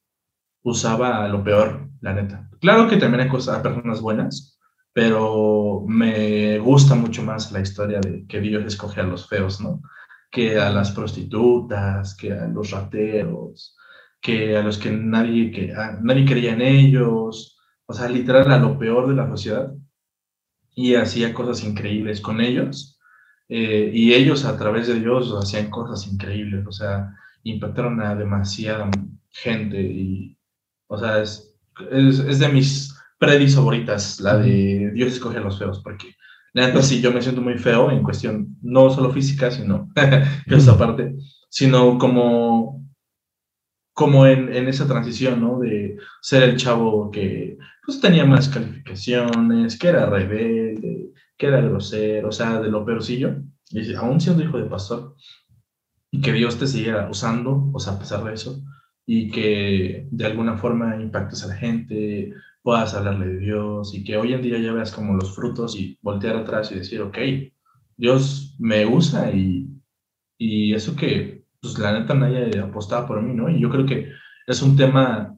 usaba lo peor, la neta. Claro que también hay cosas, personas buenas, pero me gusta mucho más la historia de que Dios escoge a los feos, ¿no? Que a las prostitutas, que a los rateros, que a los que nadie, que nadie creía en ellos. O sea, literal a lo peor de la sociedad. Y hacía cosas increíbles con ellos. Eh, y ellos a través de Dios hacían cosas increíbles, o sea, impactaron a demasiada gente. Y, o sea, es, es, de mis predis favoritas, la de Dios escoge a los feos, porque la neta sí, yo me siento muy feo en cuestión, no solo física, sino, que esa parte, sino como como en, en, esa transición, ¿no? De ser el chavo que pues tenía más calificaciones, que era rebelde, que era grosero, o sea, de lo peorcillo, y aún siendo hijo de pastor, y que Dios te siguiera usando, o sea, a pesar de eso, y que de alguna forma impactes a la gente, puedas hablarle de Dios, y que hoy en día ya veas como los frutos y voltear atrás y decir, ok, Dios me usa y, y eso que pues la neta nadie apostaba por mí, ¿no? Y yo creo que es un tema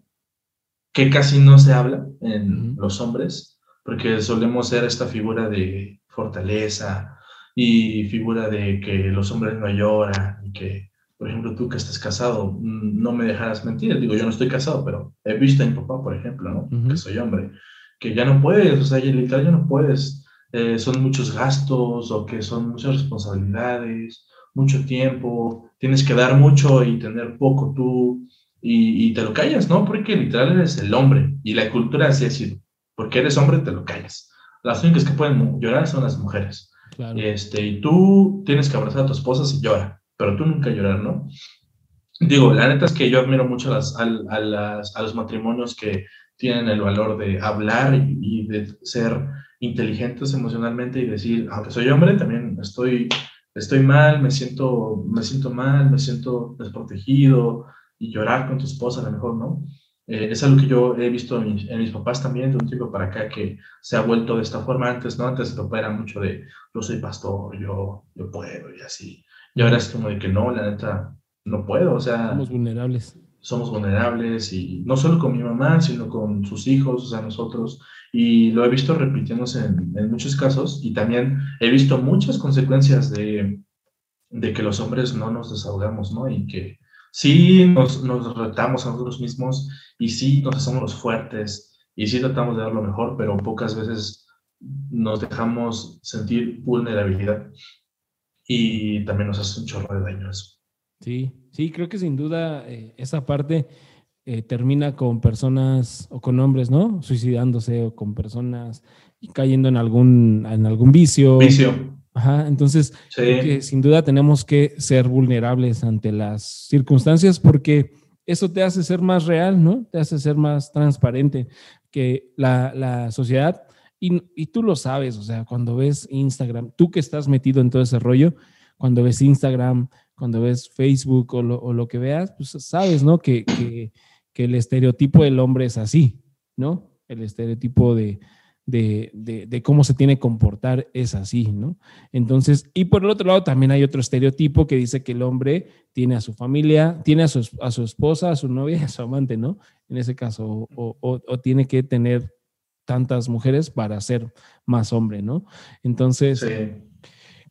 que casi no se habla en los hombres, porque solemos ser esta figura de fortaleza y figura de que los hombres no lloran y que, por ejemplo, tú que estás casado, mm, no me dejarás mentir. Digo, yo no estoy casado, pero he visto a mi papá, por ejemplo, ¿no? Que soy hombre, que ya no puedes, o sea, literal ya no puedes. Eh, son muchos gastos o que son muchas responsabilidades, mucho tiempo, tienes que dar mucho y tener poco tú y, y te lo callas, ¿no? Porque literal eres el hombre y la cultura así ha sido. Porque eres hombre, te lo callas. Las únicas que pueden llorar son las mujeres. Este, y tú tienes que abrazar a tu esposa si llora, pero tú nunca llorar, ¿no? Digo, la neta es que yo admiro mucho a, las, a, las, a los matrimonios que tienen el valor de hablar y, de ser inteligentes emocionalmente y decir, aunque soy hombre, también estoy, estoy mal, me siento, me siento mal, me siento desprotegido y llorar con tu esposa a lo mejor, ¿no? Eh, es algo que yo he visto en mis, papás también, de un tiempo para acá, que se ha vuelto de esta forma. Antes, ¿no? Antes el papá era mucho de, yo soy pastor, yo, yo puedo, y así. Y ahora es como de que no, la neta, no puedo, o sea... Somos vulnerables. Somos vulnerables, y no solo con mi mamá, sino con sus hijos, o sea, nosotros. Y lo he visto repitiéndose en, en muchos casos, y también he visto muchas consecuencias de, de que los hombres no nos desahogamos, ¿no? Y que sí nos, nos retamos a nosotros mismos y sí nos hacemos los fuertes y sí tratamos de dar lo mejor, pero pocas veces nos dejamos sentir vulnerabilidad y también nos hace un chorro de daño eso. Sí, sí, creo que sin duda eh, esa parte eh, termina con personas o con hombres, ¿no? Suicidándose o con personas cayendo en algún, en algún vicio. Vicio. Ajá, entonces, que sin duda tenemos que ser vulnerables ante las circunstancias porque eso te hace ser más real, ¿no? Te hace ser más transparente que la, la sociedad. Y, y, tú lo sabes, o sea, cuando ves Instagram, tú que estás metido en todo ese rollo, cuando ves Instagram, cuando ves Facebook o lo, o lo que veas, pues sabes, ¿no? Que, que, que el estereotipo del hombre es así, ¿no? El estereotipo de, de, cómo se tiene que comportar es así, ¿no? Entonces, y por el otro lado también hay otro estereotipo que dice que el hombre tiene a su familia, tiene a su, a su esposa, a su novia y a su amante, ¿no? En ese caso, o, tiene que tener tantas mujeres para ser más hombre, ¿no? Entonces,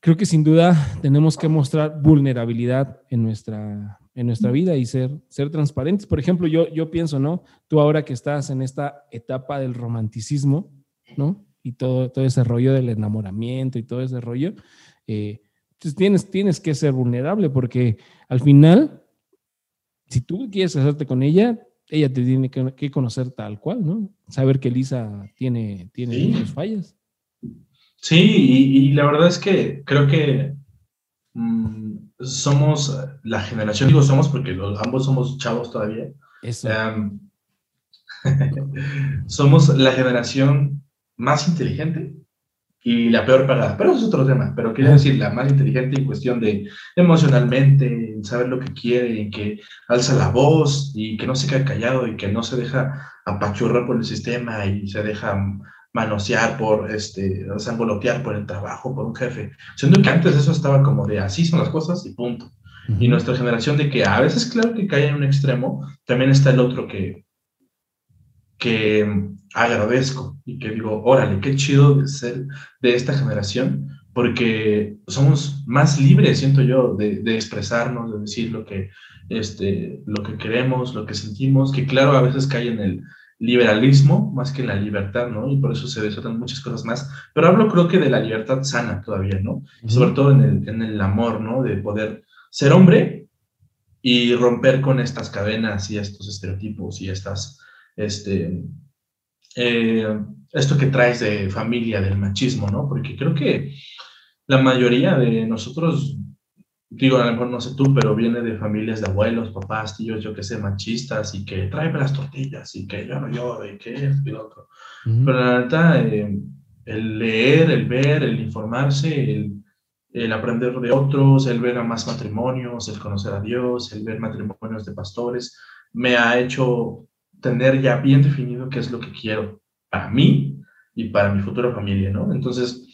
creo que sin duda tenemos que mostrar vulnerabilidad en nuestra, en nuestra vida y ser, ser transparentes. Por ejemplo, yo, yo pienso, ¿no? Tú ahora que estás en esta etapa del romanticismo, ¿no? Y todo, todo ese rollo del enamoramiento y todo ese rollo, eh, pues tienes, tienes que ser vulnerable porque al final, si tú quieres casarte con ella, ella te tiene que, conocer tal cual, ¿no? Saber que Lisa tiene, tiene sus fallas. Sí, y, la verdad es que creo que mm, somos la generación, digo somos porque ambos somos chavos todavía. Eso. somos la generación más inteligente y la peor pagada. Pero eso es otro tema. Pero quiero decir, la más inteligente en cuestión de emocionalmente, saber lo que quiere, que alza la voz y que no se queda callado y que no se deja apachurrar por el sistema y se deja manosear por, este, sangolotear por el trabajo, por un jefe. Siendo que antes eso estaba como de así son las cosas y punto. Y nuestra generación de que a veces, claro que cae en un extremo, también está el otro que, que agradezco y que digo, órale, qué chido de ser de esta generación, porque somos más libres, siento yo, de, de, expresarnos, de decir lo que, este, lo que queremos, lo que sentimos, que claro, a veces cae en el liberalismo más que en la libertad, ¿no? Y por eso se desatan muchas cosas más. Pero hablo creo que de la libertad sana todavía, ¿no? Sobre todo en el, en el amor, ¿no? De poder ser hombre y romper con estas cadenas y estos estereotipos y estas, este, eh, esto que traes de familia, del machismo, ¿no? Porque creo que la mayoría de nosotros, digo, a lo mejor no sé tú, pero viene de familias de abuelos, papás, tíos, yo que sé, machistas, y que tráeme las tortillas, y que yo no lloro, y que esto y lo otro. Pero la verdad, eh, el leer, el ver, el informarse, el, el aprender de otros, el ver a más matrimonios, el conocer a Dios, el ver matrimonios de pastores, me ha hecho tener ya bien definido qué es lo que quiero para mí y para mi futura familia, ¿no? Entonces,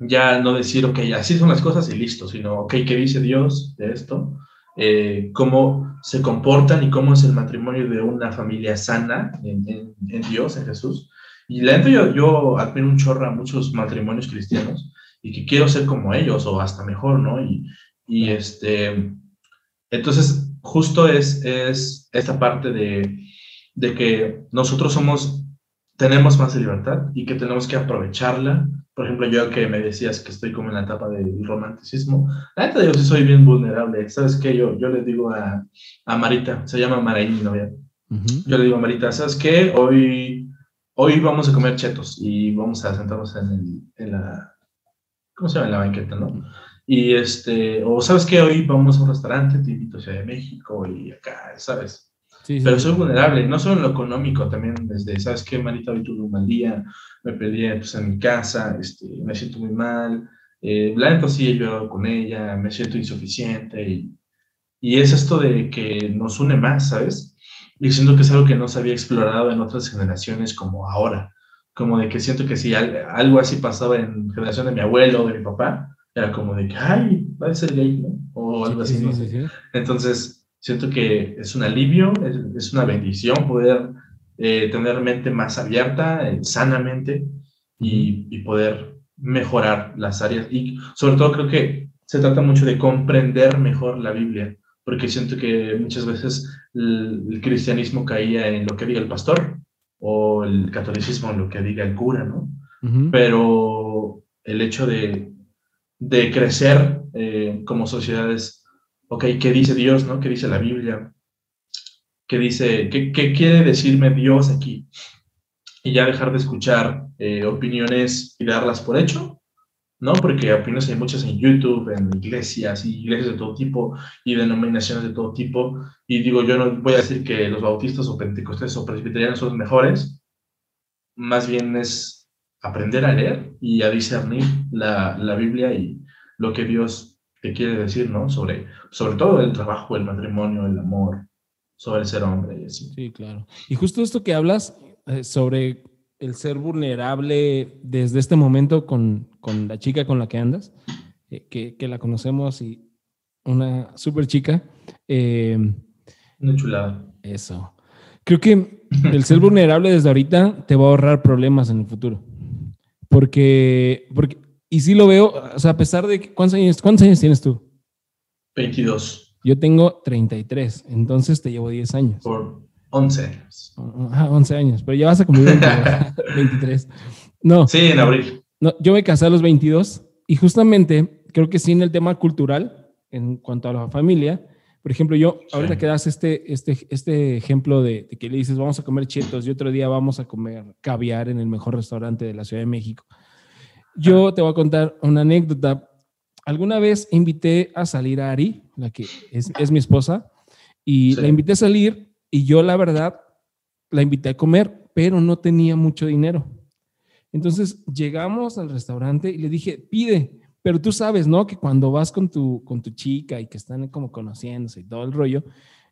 ya no decir, ok, así son las cosas y listo, sino, ok, ¿qué dice Dios de esto? Eh, cómo se comportan y cómo es el matrimonio de una familia sana en, en, Dios, en Jesús. Y la neta, yo, yo admiro un chorro a muchos matrimonios cristianos y que quiero ser como ellos o hasta mejor, ¿no? Y, y este, entonces, justo es, es esta parte de, de que nosotros somos, tenemos más libertad y que tenemos que aprovecharla. Por ejemplo, yo que me decías que estoy como en la etapa del romanticismo, la neta yo sí soy bien vulnerable. ¿Sabes qué? Yo, yo le digo a, a Marita, se llama Maraí, mi novia. Yo le digo a Marita, ¿sabes qué? Hoy, hoy vamos a comer chetos y vamos a sentarnos en, el, en la, ¿cómo se llama? En la banqueta, ¿no? Y este, o sabes qué? hoy vamos a un restaurante, te invito a Ciudad de México y acá, ¿sabes? Sí, Pero soy vulnerable, no solo en lo económico, también desde, ¿sabes qué, Marita? Hoy tuve un mal día, me perdí pues, en mi casa, este, me siento muy mal, eh, la sí he llorado con ella, me siento insuficiente y, y es esto de que nos une más, ¿sabes? Y siento que es algo que no se había explorado en otras generaciones como ahora, como de que siento que si algo así pasaba en generación de mi abuelo o de mi papá, era como de que, ay, va a ser gay, ¿no? O algo así, ¿no? Entonces, siento que es un alivio, es, una bendición poder eh, tener mente más abierta, eh, sanamente, y, y, poder mejorar las áreas. Y sobre todo creo que se trata mucho de comprender mejor la Biblia, porque siento que muchas veces el, cristianismo caía en lo que diga el pastor o el catolicismo en lo que diga el cura, ¿no? Pero el hecho de de crecer eh, como sociedades. Ok, ¿qué dice Dios, no? ¿Qué dice la Biblia? ¿Qué dice, qué, quiere decirme Dios aquí? Y ya dejar de escuchar eh, opiniones y darlas por hecho, ¿no? Porque opiniones hay muchas en YouTube, en iglesias, y iglesias de todo tipo, y denominaciones de todo tipo. Y digo, yo no voy a decir que los bautistas o pentecostales o presbiterianos son mejores, más bien es aprender a leer y a discernir la, la, Biblia y lo que Dios te quiere decir, ¿no? Sobre, sobre todo el trabajo, el matrimonio, el amor, sobre el ser hombre y así. Sí, claro. Y justo esto que hablas eh, sobre el ser vulnerable desde este momento con, con la chica con la que andas, eh, que, que, la conocemos y una súper chica. Eh, una chulada. Eso. Creo que el ser vulnerable desde ahorita te va a ahorrar problemas en el futuro. Porque, porque, y sí lo veo, o sea, a pesar de ¿cuántos años, cuántos años tienes tú? 22. Yo tengo 33, entonces te llevo 10 años. Por 11 años. Ah, 11 años, pero ya vas a cumplir 23. No. Sí, en abril. No, yo me casé a los 22 y justamente creo que sí en el tema cultural, en cuanto a la familia, por ejemplo, yo ahorita que das este, este, este ejemplo de, de, que le dices vamos a comer chetos y otro día vamos a comer caviar en el mejor restaurante de la Ciudad de México. Yo te voy a contar una anécdota. Alguna vez invité a salir a Ari, la que es, es mi esposa, y la invité a salir y yo la verdad la invité a comer, pero no tenía mucho dinero. Entonces llegamos al restaurante y le dije, pide. Pero tú sabes, ¿no? Que cuando vas con tu, con tu chica y que están como conociéndose y todo el rollo,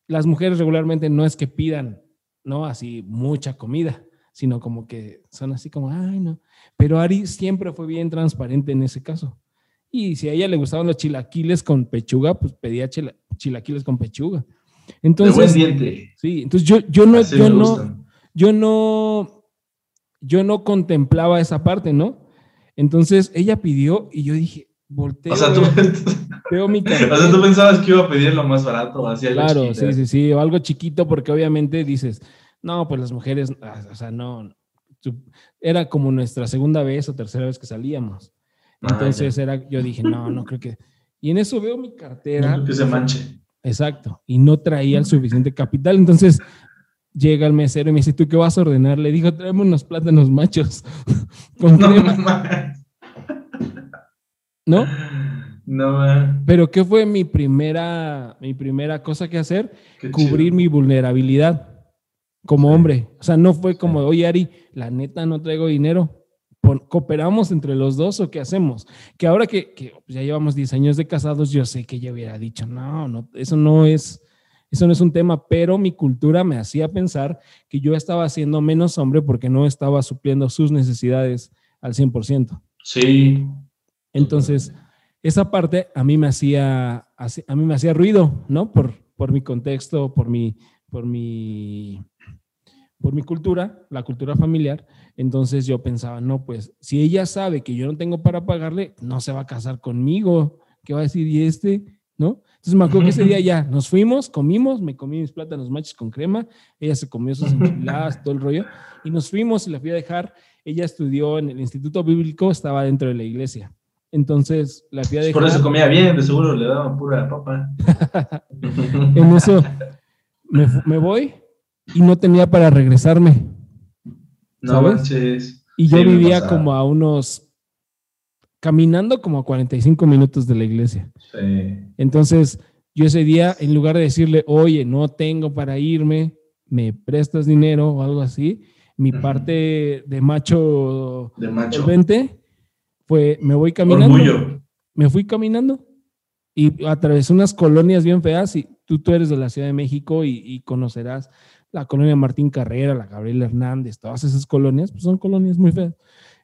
las mujeres regularmente no es que pidan, ¿no? Así mucha comida, sino como que son así como, ay, no. Pero Ari siempre fue bien transparente en ese caso. Y si a ella le gustaban los chilaquiles con pechuga, pues pedía chilaquiles con pechuga. Entonces, sí, entonces yo, yo no, yo no, yo no, yo no contemplaba esa parte, ¿no? Entonces ella pidió y yo dije, volteo. O sea, tú, veo mi o sea, tú pensabas que iba a pedir lo más barato, así Claro, sí, sí, sí, o algo chiquito, porque obviamente dices, no, pues las mujeres, ah, o sea, no, era como nuestra segunda vez o tercera vez que salíamos. Ah, Entonces era, yo dije, no, no creo que. Y en eso veo mi cartera. No que se manche. Exacto. Y no traía el suficiente capital. Entonces llega el mesero y me dice, ¿tú qué vas a ordenar? Le dijo, traemos unos plátanos machos con no, ¿No? No, Pero ¿qué fue mi primera, mi primera cosa que hacer? Cubrir mi vulnerabilidad como hombre. O sea, no fue como, oye, Ari, la neta no traigo dinero. ¿Cooperamos entre los dos o qué hacemos? Que ahora que, que ya llevamos 10 años de casados, yo sé que yo hubiera dicho, no, no, eso no es eso no es un tema, pero mi cultura me hacía pensar que yo estaba siendo menos hombre porque no estaba supliendo sus necesidades al 100%. Sí. Entonces, esa parte a mí me hacía, a mí me hacía ruido, ¿no? Por, por mi contexto, por mi, por mi, por mi cultura, la cultura familiar. Entonces yo pensaba, no, pues si ella sabe que yo no tengo para pagarle, no se va a casar conmigo. ¿Qué va a decir? ¿Y este? ¿No? Entonces me acuerdo que ese día ya nos fuimos, comimos, me comí mis plátanos machos con crema, ella se comió sus enchiladas, todo el rollo, y nos fuimos y la fui a dejar. Ella estudió en el Instituto Bíblico, estaba dentro de la iglesia. Entonces la fui a dejar. Por eso comía bien, de seguro le daban pura papa. en eso me, me voy y no tenía para regresarme. No manches. Y yo vivía como a unos, caminando como a 45 minutos de la iglesia. Sí. Entonces, yo ese día, en lugar de decirle, oye, no tengo para irme, me prestas dinero o algo así, mi parte de macho, de macho. 20 fue, me voy caminando. Me fui caminando y atravesé unas colonias bien feas y tú, tú eres de la Ciudad de México y, y conocerás la colonia Martín Carrera, la Gabriel Hernández, todas esas colonias, pues son colonias muy feas.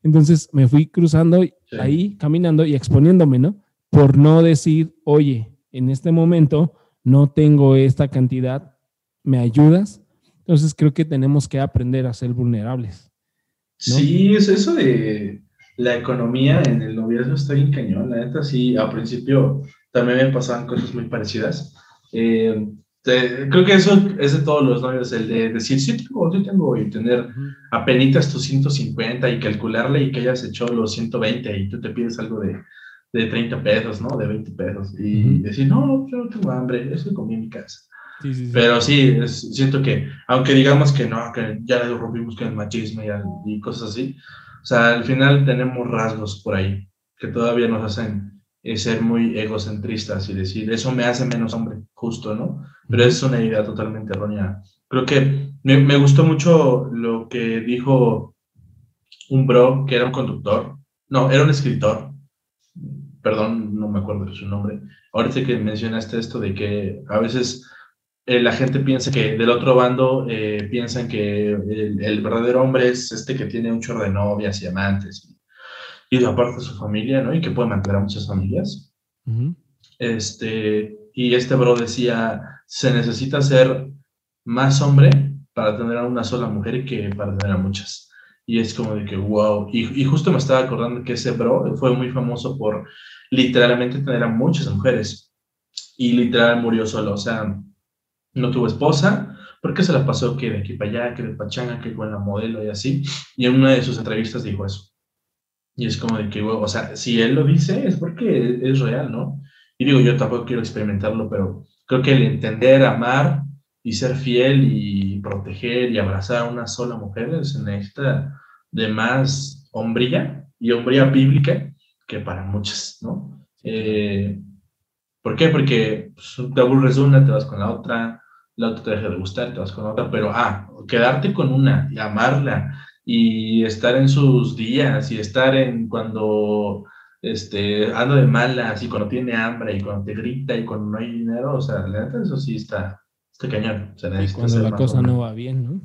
Entonces me fui cruzando ahí, caminando y exponiéndome, ¿no? Por no decir, oye, en este momento no tengo esta cantidad, ¿me ayudas? Entonces creo que tenemos que aprender a ser vulnerables. Sí, es eso de la economía en el noviazgo está bien cañón. La neta, sí, al principio también me pasaban cosas muy parecidas. Eh, creo que eso es de todos los novios, el de decir, sí tengo, sí tengo, y tener apenas tus 150 y calcularle y que hayas hecho los 120 y tú te pides algo de, de 30 pesos, ¿no? De 20 pesos. Y decir, no, yo no tengo hambre, eso comí en mi casa. Pero sí, siento que, aunque digamos que no, que ya rompimos con el machismo y, y cosas así, o sea, al final tenemos rasgos por ahí que todavía nos hacen es ser muy egocentristas y decir, eso me hace menos hombre, justo, ¿no? Pero es una idea totalmente errónea. Creo que me, me, gustó mucho lo que dijo un bro que era un conductor, no, era un escritor, perdón, no me acuerdo de su nombre. Ahorita que mencionaste esto de que a veces eh, la gente piensa que del otro bando eh, piensan que el, el, verdadero hombre es este que tiene un chorro de novias y amantes y aparte de su familia, ¿no? Y que puede mantener a muchas familias. Este, y este bro decía, se necesita ser más hombre para tener a una sola mujer que para tener a muchas. Y es como de que, wow. Y, y justo me estaba acordando que ese bro fue muy famoso por literalmente tener a muchas mujeres. Y literal murió solo. O sea, no tuvo esposa, porque se la pasó que de aquí para allá, que de pachanga, que con la modelo y así. Y en una de sus entrevistas dijo eso. Y es como de que, o sea, si él lo dice es porque es real, ¿no? Y digo, yo tampoco quiero experimentarlo, pero creo que el entender, amar y ser fiel y proteger y abrazar a una sola mujer se necesita de más hombría y hombría bíblica que para muchas, ¿no? Eh, ¿Por qué? Porque pues, te aburres una, te vas con la otra, la otra te deja de gustar, te vas con la otra, pero ah, quedarte con una y amarla y estar en sus días y estar en cuando este, anda de malas y cuando tiene hambre y cuando te grita y cuando no hay dinero, o sea, la neta eso sí está, está cañón. O sea, y cuando la cosa no va bien, ¿no?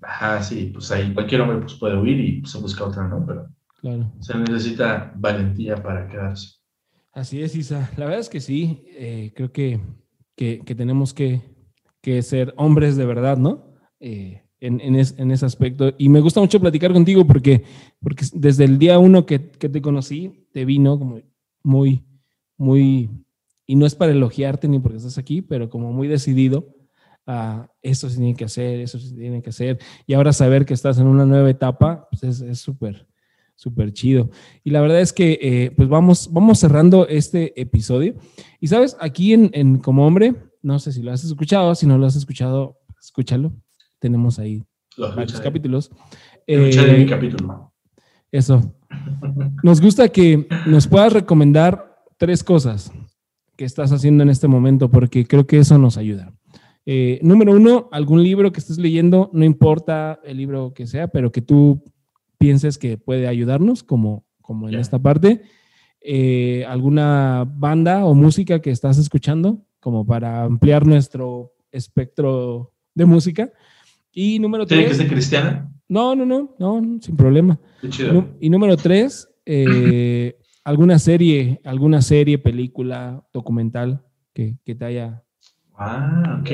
Ajá, sí, pues ahí cualquier hombre pues, puede huir y pues, se busca otra, ¿no? Pero claro. se necesita valentía para quedarse. Así es, Isa. La verdad es que sí, eh, creo que, que, que tenemos que, que, ser hombres de verdad, ¿no? Eh, en, en, en, ese aspecto. Y me gusta mucho platicar contigo porque, porque desde el día uno que, que, te conocí, te vino como muy, muy, y no es para elogiarte ni porque estás aquí, pero como muy decidido a eso se tiene que hacer, eso se tiene que hacer. Y ahora saber que estás en una nueva etapa, pues es súper, súper chido. Y la verdad es que, eh, pues vamos, vamos cerrando este episodio. Y sabes, aquí en, en Como Hombre, no sé si lo has escuchado, si no lo has escuchado, escúchalo tenemos ahí varios capítulos. Eh, capítulo. Eso. Nos gusta que nos puedas recomendar tres cosas que estás haciendo en este momento, porque creo que eso nos ayuda. Eh, número uno, algún libro que estés leyendo, no importa el libro que sea, pero que tú pienses que puede ayudarnos, como, como en esta parte. Eh, alguna banda o música que estás escuchando, como para ampliar nuestro espectro de música. Y número tres. ¿Tiene que ser cristiana? No, no, no, no, sin problema. Qué chido. Y número tres, eh, alguna serie, alguna serie, película, documental que, que te haya. Ah, ok.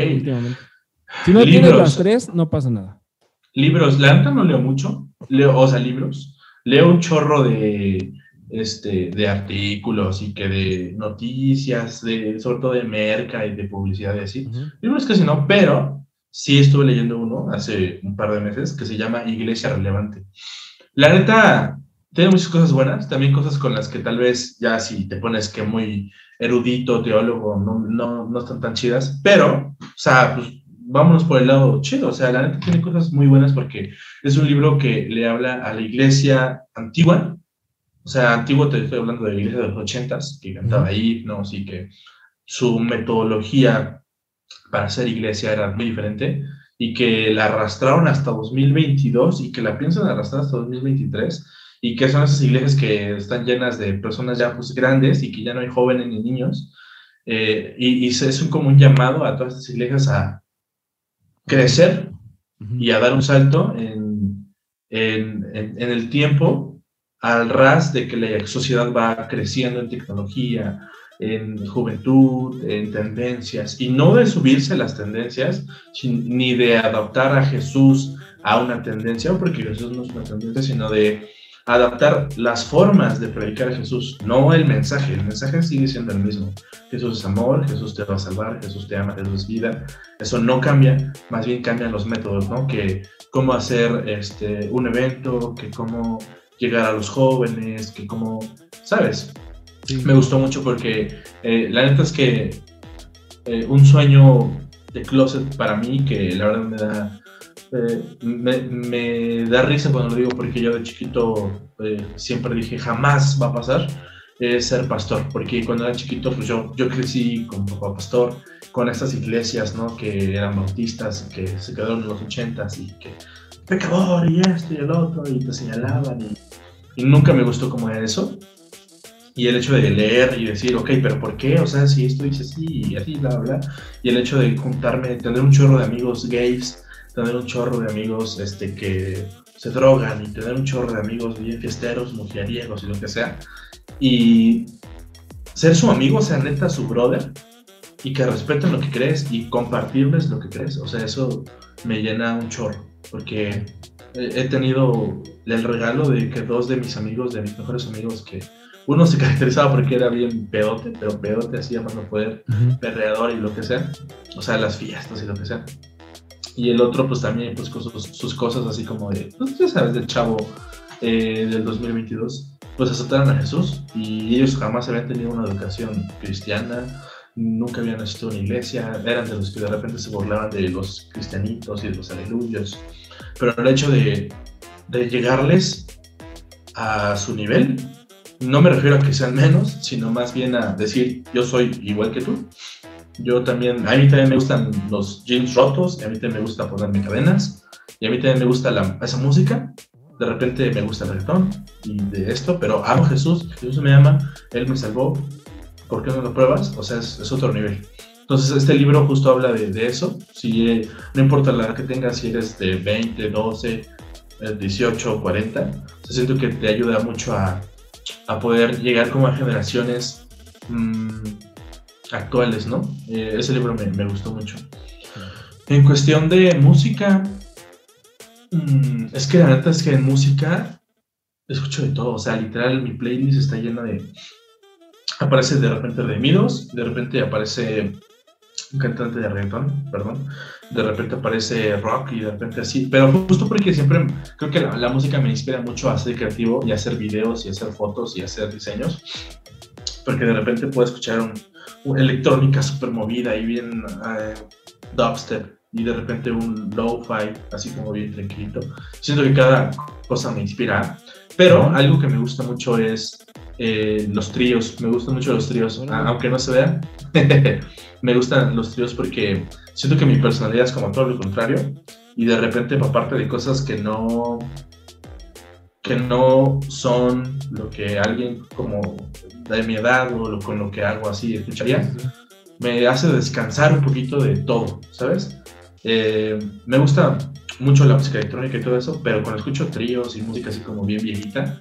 Si no tienes las tres, no pasa nada. libros, la neta no leo mucho, leo, o sea, libros, leo un chorro de, este, de artículos y que de noticias, de, sobre todo de merca y de publicidad y así. Libros casi no, pero sí estuve leyendo uno hace un par de meses que se llama Iglesia Relevante. La neta, tiene muchas cosas buenas, también cosas con las que tal vez ya si te pones que muy erudito, teólogo, no, no, no están tan chidas, pero, o sea, pues vámonos por el lado chido, o sea, la neta tiene cosas muy buenas porque es un libro que le habla a la iglesia antigua, o sea, antiguo te estoy hablando de la iglesia de los ochentas, que cantaba himnos y que su metodología para ser iglesia era muy diferente y que la arrastraron hasta 2022 y que la piensan arrastrar hasta 2023 y que son esas iglesias que están llenas de personas ya pues grandes y que ya no hay jóvenes ni niños. Eh, y, y, es un, como un llamado a todas estas iglesias a crecer y a dar un salto en, en, en, el tiempo al ras de que la sociedad va creciendo en tecnología, en juventud, en tendencias, y no de subirse las tendencias, ni de adaptar a Jesús a una tendencia, porque Jesús no es una tendencia, sino de adaptar las formas de predicar a Jesús, no el mensaje. El mensaje sigue siendo el mismo. Jesús es amor, Jesús te va a salvar, Jesús te ama, Jesús es vida. Eso no cambia, más bien cambian los métodos, ¿no? Que cómo hacer este, un evento, que cómo llegar a los jóvenes, que cómo, ¿sabes? Me gustó mucho porque eh, la neta es que eh, un sueño de closet para mí, que la verdad me da eh, me, da risa cuando lo digo porque yo de chiquito siempre dije jamás va a pasar es ser pastor, porque cuando era chiquito pues yo, yo crecí con papá pastor, con estas iglesias ¿no? que eran bautistas, que se quedaron en los ochentas y que pecador y esto y el otro y te señalaban y, y nunca me gustó como era eso. Y el hecho de leer y decir, ok, pero ¿por qué? O sea, si esto dice así y así, bla, bla. Y el hecho de juntarme, tener un chorro de amigos gays tener un chorro de amigos este, que se drogan y tener un chorro de amigos bien fiesteros, mujeriegos y lo que sea. Y ser su amigo, sea neta su brother, y que respeten lo que crees y compartirles lo que crees. O sea, eso me llena un chorro, porque he tenido el regalo de que dos de mis amigos, de mis mejores amigos, que uno se caracterizaba porque era bien pedote, pero pedote así más no poder, perreador y lo que sea, o sea, las fiestas y lo que sea. Y el otro pues también pues con sus, cosas así como de, pues ya sabes, del chavo eh, del 2022, pues aceptaron a Jesús y ellos jamás habían tenido una educación cristiana, nunca habían asistido a una iglesia, eran de los que de repente se burlaban de los cristianitos y de los aleluyos, pero el hecho de, de llegarles a su nivel, no me refiero a que sean menos, sino más bien a decir, yo soy igual que tú, yo también, a mí también me gustan los jeans rotos, y a mí también me gusta ponerme cadenas, y a mí también me gusta la, esa música. De repente me gusta el reggaetón y de esto, pero amo a Jesús, Jesús me ama, Él me salvó, ¿por qué no lo pruebas? O sea, es, otro nivel. Entonces, este libro justo habla de, de eso. Si, eh, no importa la edad que tengas, si eres de 20, 12, 18, 40, siento que te ayuda mucho a, a poder llegar como a generaciones mmm, actuales, ¿no? Eh, ese libro me, gustó mucho. En cuestión de música, mm, es que la neta es que en música escucho de todo, o sea, literal mi playlist está llena de... Aparece de repente Redimidos, de repente aparece un cantante de reggaeton, perdón, de repente aparece rock y de repente así, pero justo porque siempre creo que la, la, música me inspira mucho a ser creativo y a hacer videos y a hacer fotos y a hacer diseños, porque de repente puedo escuchar un, electrónica súper movida y bien uh, dubstep y de repente un low-fi así como bien tranquilito. Siento que cada cosa me inspira, pero algo que me gusta mucho es eh, los tríos, me gustan mucho los tríos, aunque no se vean, me gustan los tríos porque siento que mi personalidad es como todo lo contrario y de repente aparte de cosas que no que no son lo que alguien como de mi edad o lo, con lo que hago así escucharía, me hace descansar un poquito de todo, ¿sabes? Eh, me gusta mucho la música electrónica y todo eso, pero cuando escucho tríos y música así como bien viejita,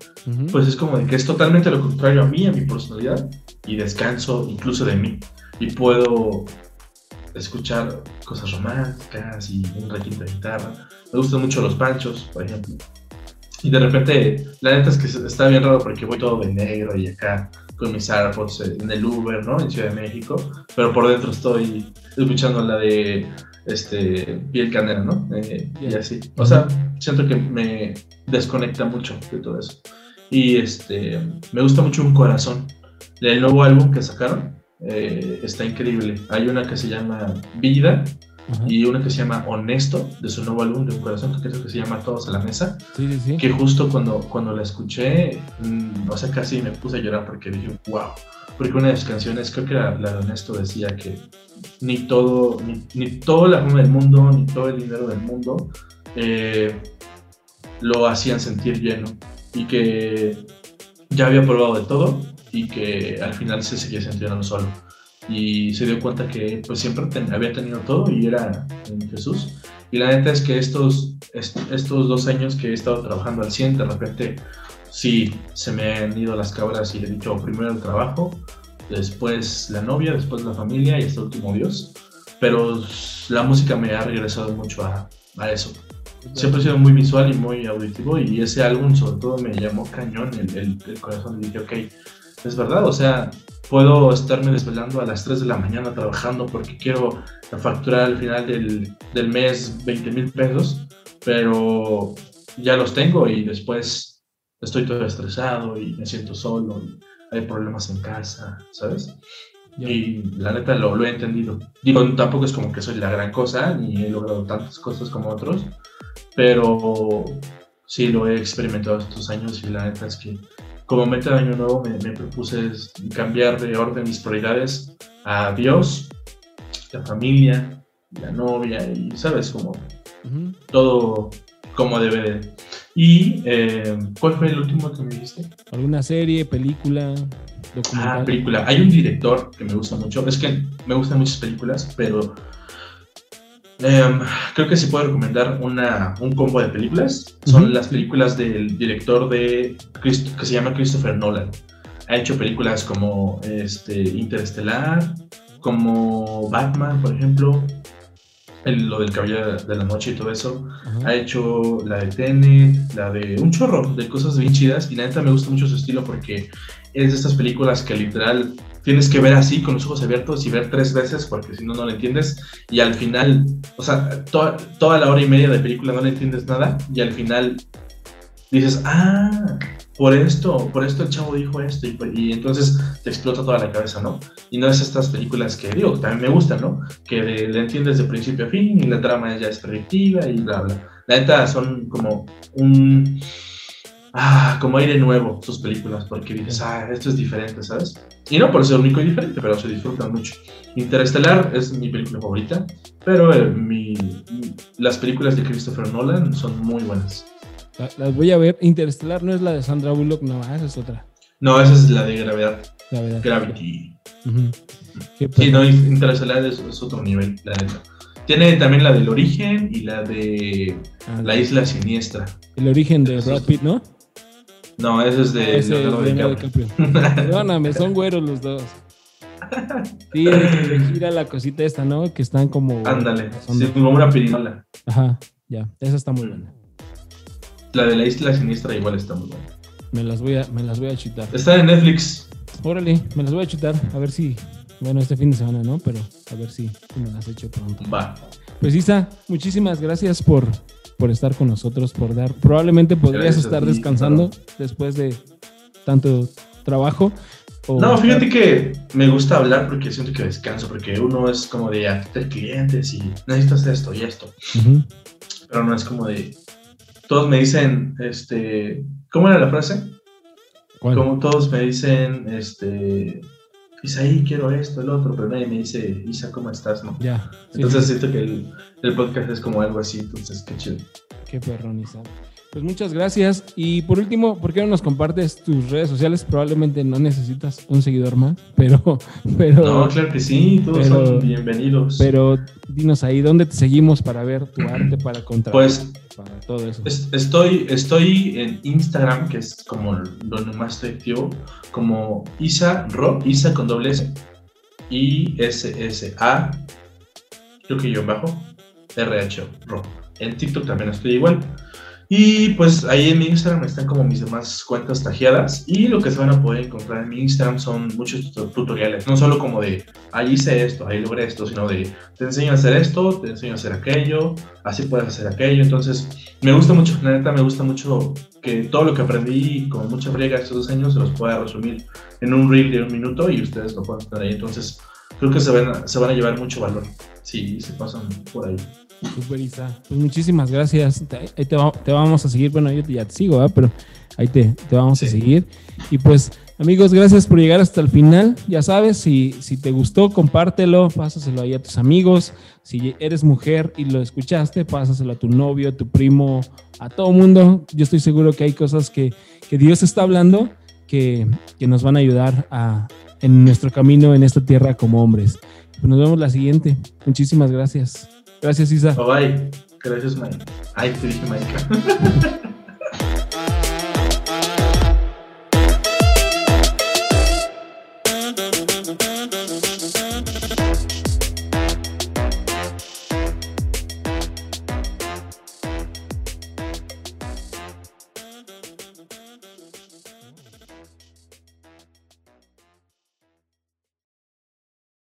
pues es como de que es totalmente lo contrario a mí, a mi personalidad, y descanso incluso de mí. Y puedo escuchar cosas románticas y un requinto de guitarra. Me gustan mucho los panchos, por ejemplo. Y de repente, la neta es que está bien raro porque voy todo de negro y acá con mis AirPods en el Uber, ¿no? En Ciudad de México. Pero por dentro estoy escuchando la de este, piel canela, ¿no? Eh, y así. O sea, siento que me desconecta mucho de todo eso. Y este, me gusta mucho Un Corazón. El nuevo álbum que sacaron eh, está increíble. Hay una que se llama Vida y una que se llama Honesto, de su nuevo álbum de Un Corazón, que creo que se llama Todos a la Mesa. Sí, sí, sí. Que justo cuando, cuando la escuché, mm, o sea, casi me puse a llorar porque dije, wow. Porque una de las canciones, creo que la, la de Honesto decía que ni todo, ni, ni todo la del mundo, ni todo el dinero del mundo eh, lo hacían sentir lleno y que ya había probado de todo y que al final se seguía sintiendo solo. Y se dio cuenta que pues siempre había tenido todo y era en Jesús. Y la neta es que estos, estos dos años que he estado trabajando al 100 de repente sí se me han ido las cabras y he dicho primero el trabajo después la novia, después la familia y hasta el último Dios. Pero la música me ha regresado mucho a, a eso. Siempre he sido muy visual y muy auditivo y ese álbum sobre todo me llamó cañón el, el, corazón y dije, ok, es verdad, o sea, puedo estarme desvelando a las 3 de la mañana trabajando porque quiero facturar al final del, del mes 20 mil pesos, pero ya los tengo y después estoy todo estresado y me siento solo. Y, hay problemas en casa, ¿sabes? Y la neta lo, lo, he entendido. Digo, tampoco es como que soy la gran cosa, ni he logrado tantas cosas como otros, pero sí lo he experimentado estos años y la neta es que como meta de año nuevo me, me propuse cambiar de orden mis prioridades a Dios, la familia, la novia y, ¿sabes? Como todo como debe de. ¿Y eh, cuál fue el último que me dijiste? ¿Alguna serie, película, documental? Ah, película. Hay un director que me gusta mucho. Es que me gustan muchas películas, pero em, creo que sí puedo recomendar una, un combo de películas. Son las películas del director de que se llama Christopher Nolan. Ha hecho películas como este, Interestelar, como Batman, por ejemplo, lo del cabello de la noche y todo eso. Ha hecho la de Tenet, la de un chorro de cosas bien chidas. Y la neta me gusta mucho su estilo porque es de estas películas que literal tienes que ver así con los ojos abiertos y ver tres veces porque si no, no lo entiendes. Y al final, o sea, toda la hora y media de película no le entiendes nada. Y al final dices, ah, por esto, por esto el chavo dijo esto, y, entonces te explota toda la cabeza, ¿no? Y no es estas películas que digo, también me gustan, ¿no? Que le entiendes de principio a fin y la trama ya es predictiva y bla, bla. La neta son como un. Ah, como aire nuevo sus películas, porque dices, ah, esto es diferente, ¿sabes? Y no por ser único y diferente, pero se disfrutan mucho. Interestelar es mi película favorita, pero eh, mi, las películas de Christopher Nolan son muy buenas. Las voy a ver. Interestelar no es la de Sandra Bullock, no, esa es otra. No, esa es la de Gravedad. Gravedad. Gravity. Sí, no, Interestelar es, otro nivel, la neta. Tiene también la del origen y la de ah, la isla siniestra. El origen de Brad Pitt, ¿no? No, ese es de ese Leonardo DiCaprio. Perdóname, son güeros los dos. Sí, le gira la cosita esta, ¿no? Que están como. Ándale, sí, como una pirinola. Ajá, ya, esa está muy buena. La de la isla siniestra igual está muy buena. Me las voy a, me las voy a chutar. Está en Netflix. Órale, me las voy a chutar. A ver si. Bueno, este fin de semana, ¿no? Pero a ver si, me las echo pronto. Va. Pues Isa, muchísimas gracias por, por estar con nosotros, por dar. Probablemente podrías estar descansando después de tanto trabajo. no, fíjate que me gusta hablar porque siento que descanso, porque uno es como de atender clientes y necesitas esto y esto. Pero no es como de todos me dicen, este, ¿cómo era la frase? Como todos me dicen, este, Isaí, quiero esto, el otro, pero nadie me dice, Isa, ¿cómo estás? ¿no? Ya. entonces siento que el, podcast es como algo así, entonces qué chido. Qué perrón, Isa. Pues muchas gracias. Y por último, ¿por qué no nos compartes tus redes sociales? Probablemente no necesitas un seguidor más, pero... pero no, claro que sí, todos son bienvenidos. Pero dinos ahí, ¿dónde te seguimos para ver tu arte, para contratar? Pues para todo eso. Estoy, estoy en Instagram, que es como donde más estoy activo, como Isa Ro, Isa con doble S, I S S A que yo bajo, RH En TikTok también estoy igual. Y pues ahí en mi Instagram están como mis demás cuentas tajeadas y lo que se van a poder encontrar en mi Instagram son muchos tutoriales, no solo como de ahí hice esto, ahí logré esto, sino de te enseño a hacer esto, te enseño a hacer aquello, así puedes hacer aquello. Entonces me gusta mucho, la neta me gusta mucho que todo lo que aprendí con mucha friega estos dos años se los pueda resumir en un reel de un minuto y ustedes lo puedan tener ahí. Entonces creo que se van, se van a llevar mucho valor si se pasan por ahí. Super Isa. Pues muchísimas gracias. Ahí te, vamos a seguir. Bueno, yo ya te sigo, pero ahí te, vamos a seguir. Y pues, amigos, gracias por llegar hasta el final. Ya sabes, si, si te gustó, compártelo, pásaselo ahí a tus amigos. Si eres mujer y lo escuchaste, pásaselo a tu novio, a tu primo, a todo mundo. Yo estoy seguro que hay cosas que, que Dios está hablando que, que nos van a ayudar a, en nuestro camino en esta tierra como hombres. Pues nos vemos la siguiente. Muchísimas gracias. Gracias, Isa. Bye bye. Gracias, Mike. Ay, te dije Mike.